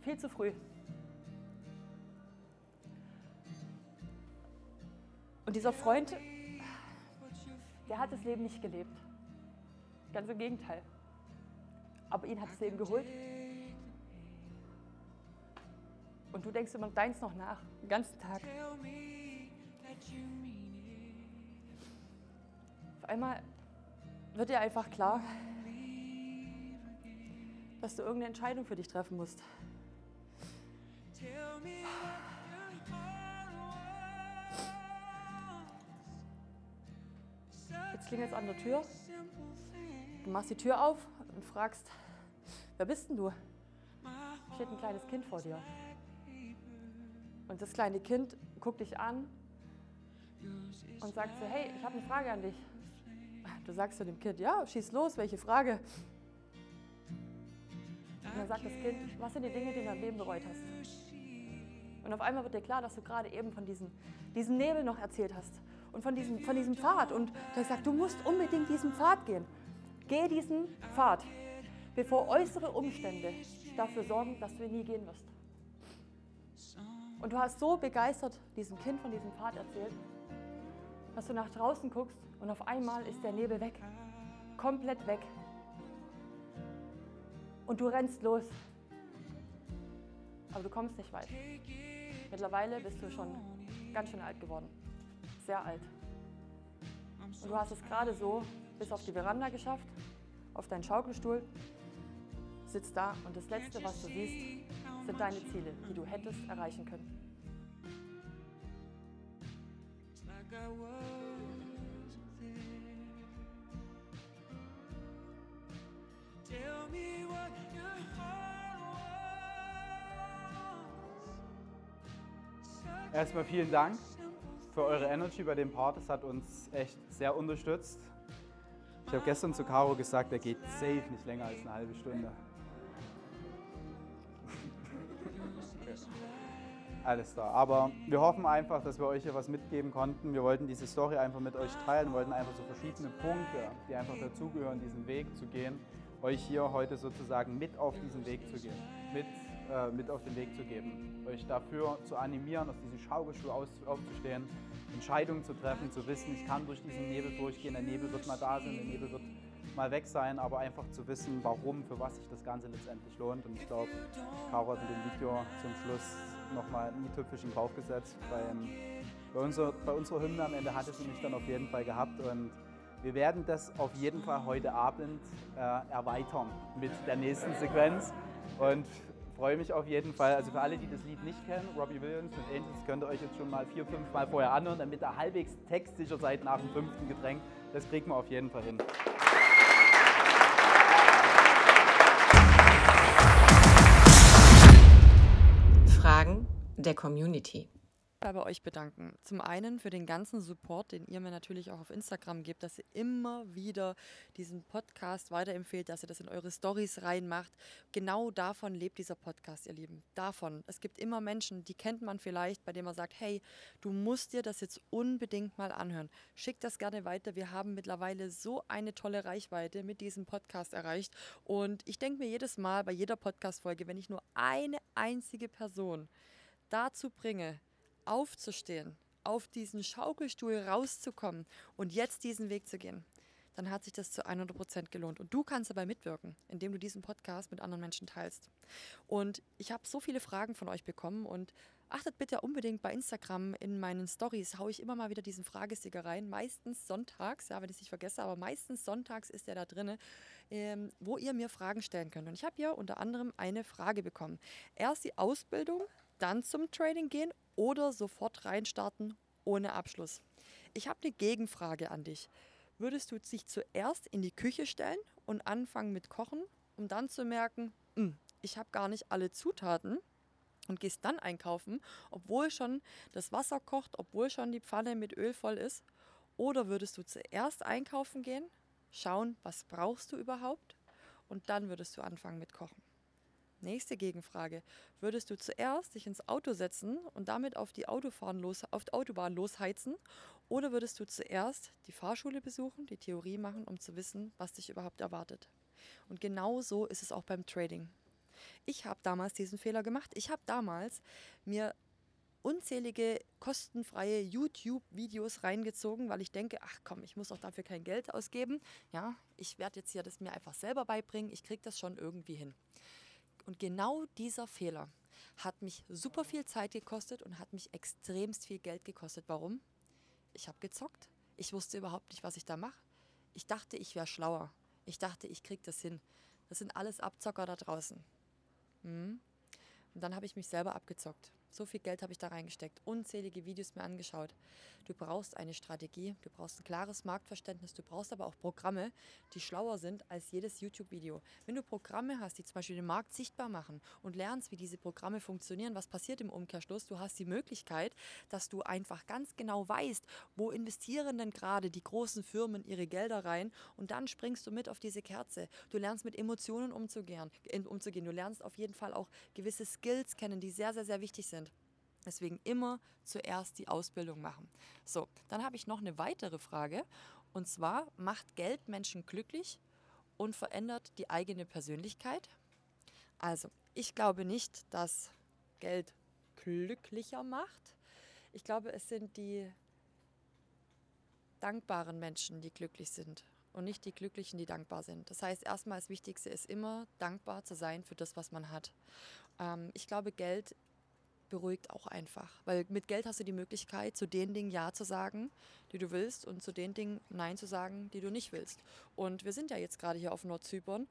Viel zu früh. Und dieser Freund, der hat das Leben nicht gelebt. Ganz im Gegenteil. Aber ihn hat das Leben geholt. Und du denkst immer deins noch nach, den ganzen Tag. Auf einmal wird dir einfach klar, dass du irgendeine Entscheidung für dich treffen musst. Jetzt klingelt es an der Tür. Du machst die Tür auf und fragst, wer bist denn du? Steht ein kleines Kind vor dir. Und das kleine Kind guckt dich an und sagt so, hey, ich habe eine Frage an dich. Du sagst zu dem Kind, ja, schieß los, welche Frage? Und dann sagt das Kind, was sind die Dinge, die du in deinem Leben bereut hast? Und auf einmal wird dir klar, dass du gerade eben von diesem, diesem Nebel noch erzählt hast und von diesem, von diesem Pfad. Und du hast gesagt, du musst unbedingt diesen Pfad gehen. Geh diesen Pfad, bevor äußere Umstände dafür sorgen, dass du nie gehen wirst. Und du hast so begeistert diesem Kind von diesem Pfad erzählt, dass du nach draußen guckst und auf einmal ist der Nebel weg. Komplett weg. Und du rennst los. Aber du kommst nicht weit. Mittlerweile bist du schon ganz schön alt geworden. Sehr alt. Und du hast es gerade so bis auf die Veranda geschafft, auf deinen Schaukelstuhl, sitzt da und das Letzte, was du siehst, sind deine Ziele, die du hättest erreichen können. Erstmal vielen Dank für eure Energy bei dem Part. Das hat uns echt sehr unterstützt. Ich habe gestern zu Caro gesagt, er geht safe nicht länger als eine halbe Stunde. Alles da. Aber wir hoffen einfach, dass wir euch hier was mitgeben konnten. Wir wollten diese Story einfach mit euch teilen, wollten einfach so verschiedene Punkte, die einfach dazugehören, diesen Weg zu gehen, euch hier heute sozusagen mit auf diesen Weg zu gehen, mit, äh, mit auf den Weg zu geben, euch dafür zu animieren, aus diesem Schaukelstuhl aus, aufzustehen, Entscheidungen zu treffen, zu wissen, ich kann durch diesen Nebel durchgehen, der Nebel wird mal da sein, der Nebel wird mal weg sein, aber einfach zu wissen, warum, für was sich das Ganze letztendlich lohnt. Und ich glaube, Caro hat in dem Video zum Schluss nochmal ein i-Tüpfelchen draufgesetzt. Beim, bei, unser, bei unserer Hymne am Ende hatte sie mich dann auf jeden Fall gehabt und wir werden das auf jeden Fall heute Abend äh, erweitern mit der nächsten Sequenz und freue mich auf jeden Fall. Also für alle, die das Lied nicht kennen, Robbie Williams mit Angels könnt ihr euch jetzt schon mal vier, fünf Mal vorher anhören, damit ihr halbwegs textsicher seid nach dem fünften Getränk. Das kriegen wir auf jeden Fall hin. Fragen der Community. Bei euch bedanken. Zum einen für den ganzen Support, den ihr mir natürlich auch auf Instagram gebt, dass ihr immer wieder diesen Podcast weiterempfehlt, dass ihr das in eure Stories reinmacht. Genau davon lebt dieser Podcast, ihr Lieben. Davon. Es gibt immer Menschen, die kennt man vielleicht, bei denen man sagt, hey, du musst dir das jetzt unbedingt mal anhören. Schickt das gerne weiter. Wir haben mittlerweile so eine tolle Reichweite mit diesem Podcast erreicht. Und ich denke mir jedes Mal bei jeder Podcast-Folge, wenn ich nur eine einzige Person dazu bringe, aufzustehen, auf diesen Schaukelstuhl rauszukommen und jetzt diesen Weg zu gehen, dann hat sich das zu 100 Prozent gelohnt. Und du kannst dabei mitwirken, indem du diesen Podcast mit anderen Menschen teilst. Und ich habe so viele Fragen von euch bekommen und achtet bitte unbedingt bei Instagram in meinen Stories, haue ich immer mal wieder diesen Fragesticker rein. Meistens sonntags, ja, wenn ich es nicht vergesse, aber meistens sonntags ist der da drin, ähm, wo ihr mir Fragen stellen könnt. Und ich habe hier unter anderem eine Frage bekommen. Erst die Ausbildung, dann zum Trading gehen oder sofort reinstarten ohne Abschluss. Ich habe eine Gegenfrage an dich. Würdest du dich zuerst in die Küche stellen und anfangen mit Kochen, um dann zu merken, hm, ich habe gar nicht alle Zutaten und gehst dann einkaufen, obwohl schon das Wasser kocht, obwohl schon die Pfanne mit Öl voll ist? Oder würdest du zuerst einkaufen gehen, schauen, was brauchst du überhaupt und dann würdest du anfangen mit Kochen? Nächste Gegenfrage. Würdest du zuerst dich ins Auto setzen und damit auf die, Autofahren los, auf die Autobahn losheizen? Oder würdest du zuerst die Fahrschule besuchen, die Theorie machen, um zu wissen, was dich überhaupt erwartet? Und genau so ist es auch beim Trading. Ich habe damals diesen Fehler gemacht. Ich habe damals mir unzählige kostenfreie YouTube-Videos reingezogen, weil ich denke, ach komm, ich muss auch dafür kein Geld ausgeben. Ja, ich werde jetzt hier das mir einfach selber beibringen. Ich kriege das schon irgendwie hin. Und genau dieser Fehler hat mich super viel Zeit gekostet und hat mich extremst viel Geld gekostet. Warum? Ich habe gezockt. Ich wusste überhaupt nicht, was ich da mache. Ich dachte, ich wäre schlauer. Ich dachte, ich kriege das hin. Das sind alles Abzocker da draußen. Hm? Und dann habe ich mich selber abgezockt. So viel Geld habe ich da reingesteckt, unzählige Videos mir angeschaut. Du brauchst eine Strategie, du brauchst ein klares Marktverständnis, du brauchst aber auch Programme, die schlauer sind als jedes YouTube-Video. Wenn du Programme hast, die zum Beispiel den Markt sichtbar machen und lernst, wie diese Programme funktionieren, was passiert im Umkehrschluss, du hast die Möglichkeit, dass du einfach ganz genau weißt, wo investieren denn gerade die großen Firmen ihre Gelder rein und dann springst du mit auf diese Kerze. Du lernst mit Emotionen umzugehen, umzugehen. Du lernst auf jeden Fall auch gewisse Skills kennen, die sehr, sehr, sehr wichtig sind. Deswegen immer zuerst die Ausbildung machen. So, dann habe ich noch eine weitere Frage. Und zwar, macht Geld Menschen glücklich und verändert die eigene Persönlichkeit? Also, ich glaube nicht, dass Geld glücklicher macht. Ich glaube, es sind die dankbaren Menschen, die glücklich sind und nicht die Glücklichen, die dankbar sind. Das heißt, erstmal das Wichtigste ist immer dankbar zu sein für das, was man hat. Ähm, ich glaube, Geld beruhigt auch einfach. Weil mit Geld hast du die Möglichkeit, zu den Dingen Ja zu sagen, die du willst und zu den Dingen Nein zu sagen, die du nicht willst. Und wir sind ja jetzt gerade hier auf Nordzypern.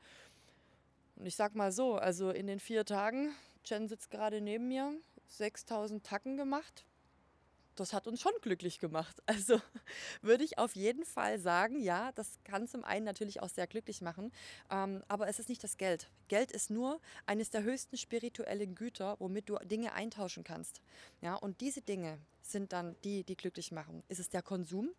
Und ich sag mal so, also in den vier Tagen, Jen sitzt gerade neben mir, 6000 Tacken gemacht das hat uns schon glücklich gemacht. Also würde ich auf jeden Fall sagen, ja, das kann zum einen natürlich auch sehr glücklich machen, ähm, aber es ist nicht das Geld. Geld ist nur eines der höchsten spirituellen Güter, womit du Dinge eintauschen kannst. Ja, und diese Dinge sind dann die, die glücklich machen. Ist es der Konsum?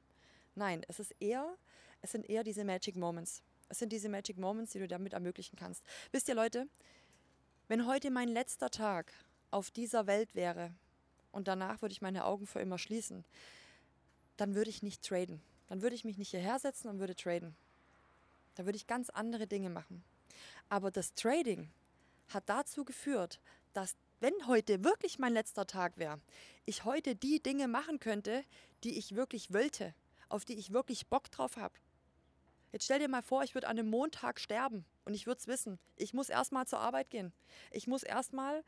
Nein, es ist eher, es sind eher diese Magic Moments. Es sind diese Magic Moments, die du damit ermöglichen kannst. Wisst ihr, Leute, wenn heute mein letzter Tag auf dieser Welt wäre, und danach würde ich meine Augen für immer schließen, dann würde ich nicht traden. Dann würde ich mich nicht hierher setzen und würde traden. Da würde ich ganz andere Dinge machen. Aber das Trading hat dazu geführt, dass wenn heute wirklich mein letzter Tag wäre, ich heute die Dinge machen könnte, die ich wirklich wollte, auf die ich wirklich Bock drauf habe. Jetzt stell dir mal vor, ich würde an einem Montag sterben und ich würde es wissen. Ich muss erstmal zur Arbeit gehen. Ich muss erstmal,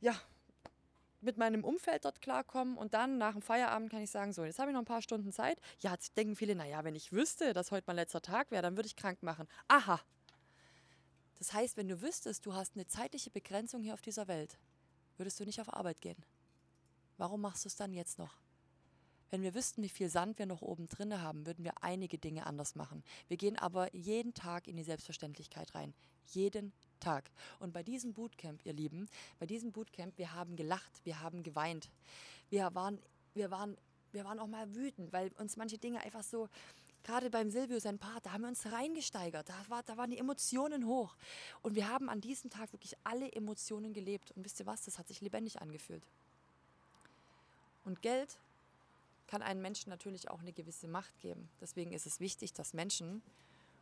ja, mit meinem Umfeld dort klarkommen und dann nach dem Feierabend kann ich sagen, so, jetzt habe ich noch ein paar Stunden Zeit. Ja, jetzt denken viele, naja, wenn ich wüsste, dass heute mein letzter Tag wäre, dann würde ich krank machen. Aha. Das heißt, wenn du wüsstest, du hast eine zeitliche Begrenzung hier auf dieser Welt, würdest du nicht auf Arbeit gehen. Warum machst du es dann jetzt noch? Wenn wir wüssten, wie viel Sand wir noch oben drin haben, würden wir einige Dinge anders machen. Wir gehen aber jeden Tag in die Selbstverständlichkeit rein. Jeden Tag. Und bei diesem Bootcamp, ihr Lieben, bei diesem Bootcamp, wir haben gelacht, wir haben geweint. Wir waren, wir waren, wir waren auch mal wütend, weil uns manche Dinge einfach so, gerade beim Silvio, sein Part, da haben wir uns reingesteigert. Da, war, da waren die Emotionen hoch. Und wir haben an diesem Tag wirklich alle Emotionen gelebt. Und wisst ihr was? Das hat sich lebendig angefühlt. Und Geld kann einem Menschen natürlich auch eine gewisse Macht geben. Deswegen ist es wichtig, dass Menschen,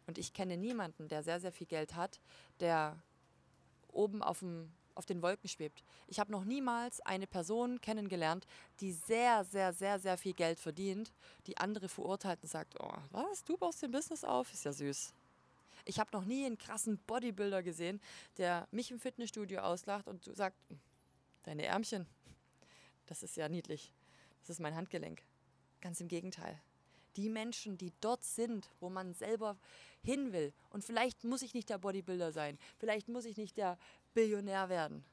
und ich kenne niemanden, der sehr, sehr viel Geld hat, der oben auf, dem, auf den Wolken schwebt. Ich habe noch niemals eine Person kennengelernt, die sehr, sehr, sehr, sehr viel Geld verdient, die andere verurteilt und sagt, oh, was, du baust den Business auf? Ist ja süß. Ich habe noch nie einen krassen Bodybuilder gesehen, der mich im Fitnessstudio auslacht und sagt, deine Ärmchen, das ist ja niedlich. Das ist mein Handgelenk. Ganz im Gegenteil. Die Menschen, die dort sind, wo man selber hin will. Und vielleicht muss ich nicht der Bodybuilder sein. Vielleicht muss ich nicht der Billionär werden.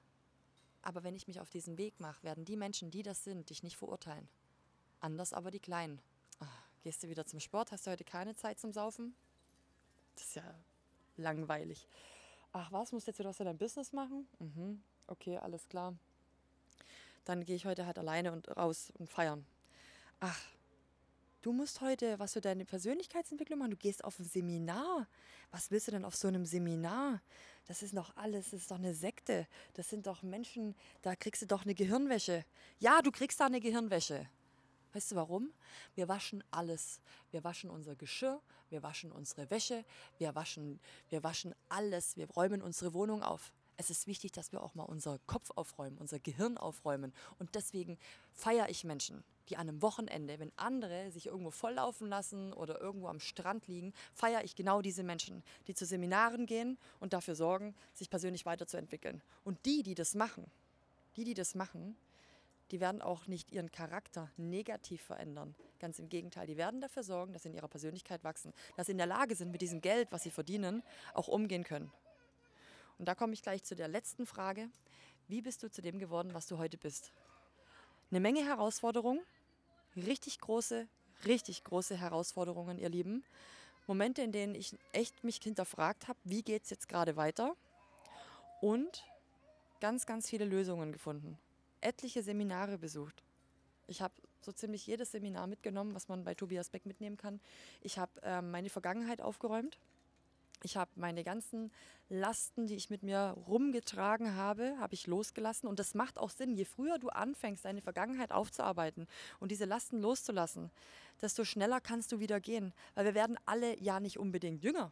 Aber wenn ich mich auf diesen Weg mache, werden die Menschen, die das sind, dich nicht verurteilen. Anders aber die Kleinen. Ach, gehst du wieder zum Sport? Hast du heute keine Zeit zum Saufen? Das ist ja langweilig. Ach was, musst du jetzt wieder was für dein Business machen? Mhm. Okay, alles klar. Dann gehe ich heute halt alleine und raus und feiern. Ach, du musst heute was für deine Persönlichkeitsentwicklung machen. Du gehst auf ein Seminar. Was willst du denn auf so einem Seminar? Das ist doch alles, das ist doch eine Sekte. Das sind doch Menschen, da kriegst du doch eine Gehirnwäsche. Ja, du kriegst da eine Gehirnwäsche. Weißt du warum? Wir waschen alles. Wir waschen unser Geschirr, wir waschen unsere Wäsche, wir waschen, wir waschen alles. Wir räumen unsere Wohnung auf. Es ist wichtig, dass wir auch mal unser Kopf aufräumen, unser Gehirn aufräumen. Und deswegen feiere ich Menschen die an einem Wochenende, wenn andere sich irgendwo volllaufen lassen oder irgendwo am Strand liegen, feiere ich genau diese Menschen, die zu Seminaren gehen und dafür sorgen, sich persönlich weiterzuentwickeln. Und die, die das machen, die, die das machen, die werden auch nicht ihren Charakter negativ verändern. Ganz im Gegenteil, die werden dafür sorgen, dass sie in ihrer Persönlichkeit wachsen, dass sie in der Lage sind, mit diesem Geld, was sie verdienen, auch umgehen können. Und da komme ich gleich zu der letzten Frage. Wie bist du zu dem geworden, was du heute bist? Eine Menge Herausforderungen, richtig große, richtig große Herausforderungen, ihr Lieben. Momente, in denen ich echt mich hinterfragt habe, wie geht es jetzt gerade weiter? Und ganz, ganz viele Lösungen gefunden. Etliche Seminare besucht. Ich habe so ziemlich jedes Seminar mitgenommen, was man bei Tobias Beck mitnehmen kann. Ich habe äh, meine Vergangenheit aufgeräumt. Ich habe meine ganzen Lasten, die ich mit mir rumgetragen habe, habe ich losgelassen. Und das macht auch Sinn. Je früher du anfängst, deine Vergangenheit aufzuarbeiten und diese Lasten loszulassen, desto schneller kannst du wieder gehen. Weil wir werden alle ja nicht unbedingt jünger.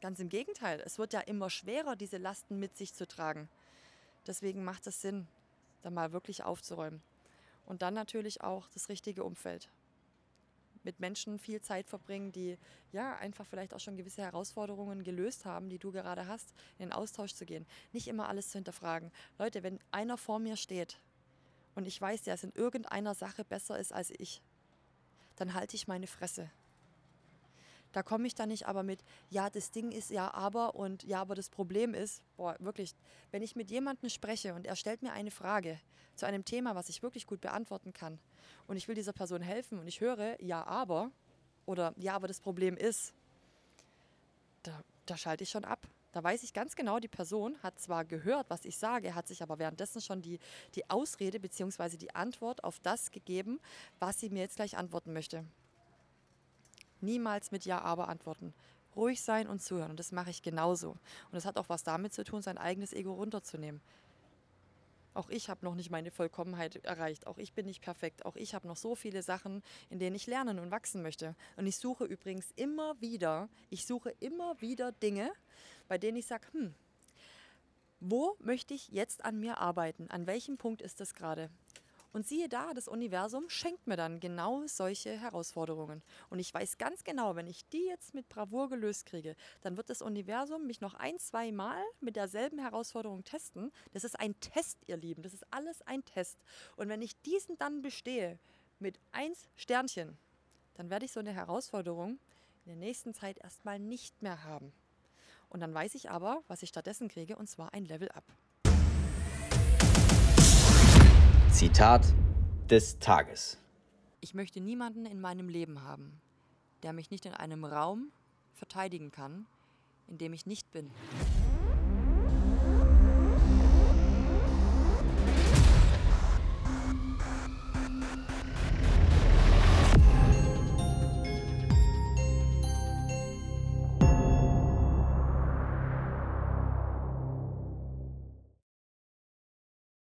Ganz im Gegenteil. Es wird ja immer schwerer, diese Lasten mit sich zu tragen. Deswegen macht es Sinn, da mal wirklich aufzuräumen. Und dann natürlich auch das richtige Umfeld mit Menschen viel Zeit verbringen, die ja einfach vielleicht auch schon gewisse Herausforderungen gelöst haben, die du gerade hast, in den Austausch zu gehen. Nicht immer alles zu hinterfragen. Leute, wenn einer vor mir steht und ich weiß, der es in irgendeiner Sache besser ist als ich, dann halte ich meine Fresse. Da komme ich dann nicht aber mit, ja, das Ding ist ja aber und ja, aber das Problem ist, boah, wirklich, wenn ich mit jemandem spreche und er stellt mir eine Frage zu einem Thema, was ich wirklich gut beantworten kann und ich will dieser Person helfen und ich höre, ja, aber oder ja, aber das Problem ist, da, da schalte ich schon ab. Da weiß ich ganz genau, die Person hat zwar gehört, was ich sage, hat sich aber währenddessen schon die, die Ausrede bzw. die Antwort auf das gegeben, was sie mir jetzt gleich antworten möchte. Niemals mit Ja, aber antworten. Ruhig sein und zuhören. Und das mache ich genauso. Und das hat auch was damit zu tun, sein eigenes Ego runterzunehmen. Auch ich habe noch nicht meine Vollkommenheit erreicht. Auch ich bin nicht perfekt. Auch ich habe noch so viele Sachen, in denen ich lernen und wachsen möchte. Und ich suche übrigens immer wieder, ich suche immer wieder Dinge, bei denen ich sage, hm, wo möchte ich jetzt an mir arbeiten? An welchem Punkt ist das gerade? Und siehe da, das Universum schenkt mir dann genau solche Herausforderungen. Und ich weiß ganz genau, wenn ich die jetzt mit Bravour gelöst kriege, dann wird das Universum mich noch ein, zwei Mal mit derselben Herausforderung testen. Das ist ein Test, ihr Lieben. Das ist alles ein Test. Und wenn ich diesen dann bestehe mit eins Sternchen, dann werde ich so eine Herausforderung in der nächsten Zeit erstmal nicht mehr haben. Und dann weiß ich aber, was ich stattdessen kriege, und zwar ein Level Zitat des Tages. Ich möchte niemanden in meinem Leben haben, der mich nicht in einem Raum verteidigen kann, in dem ich nicht bin.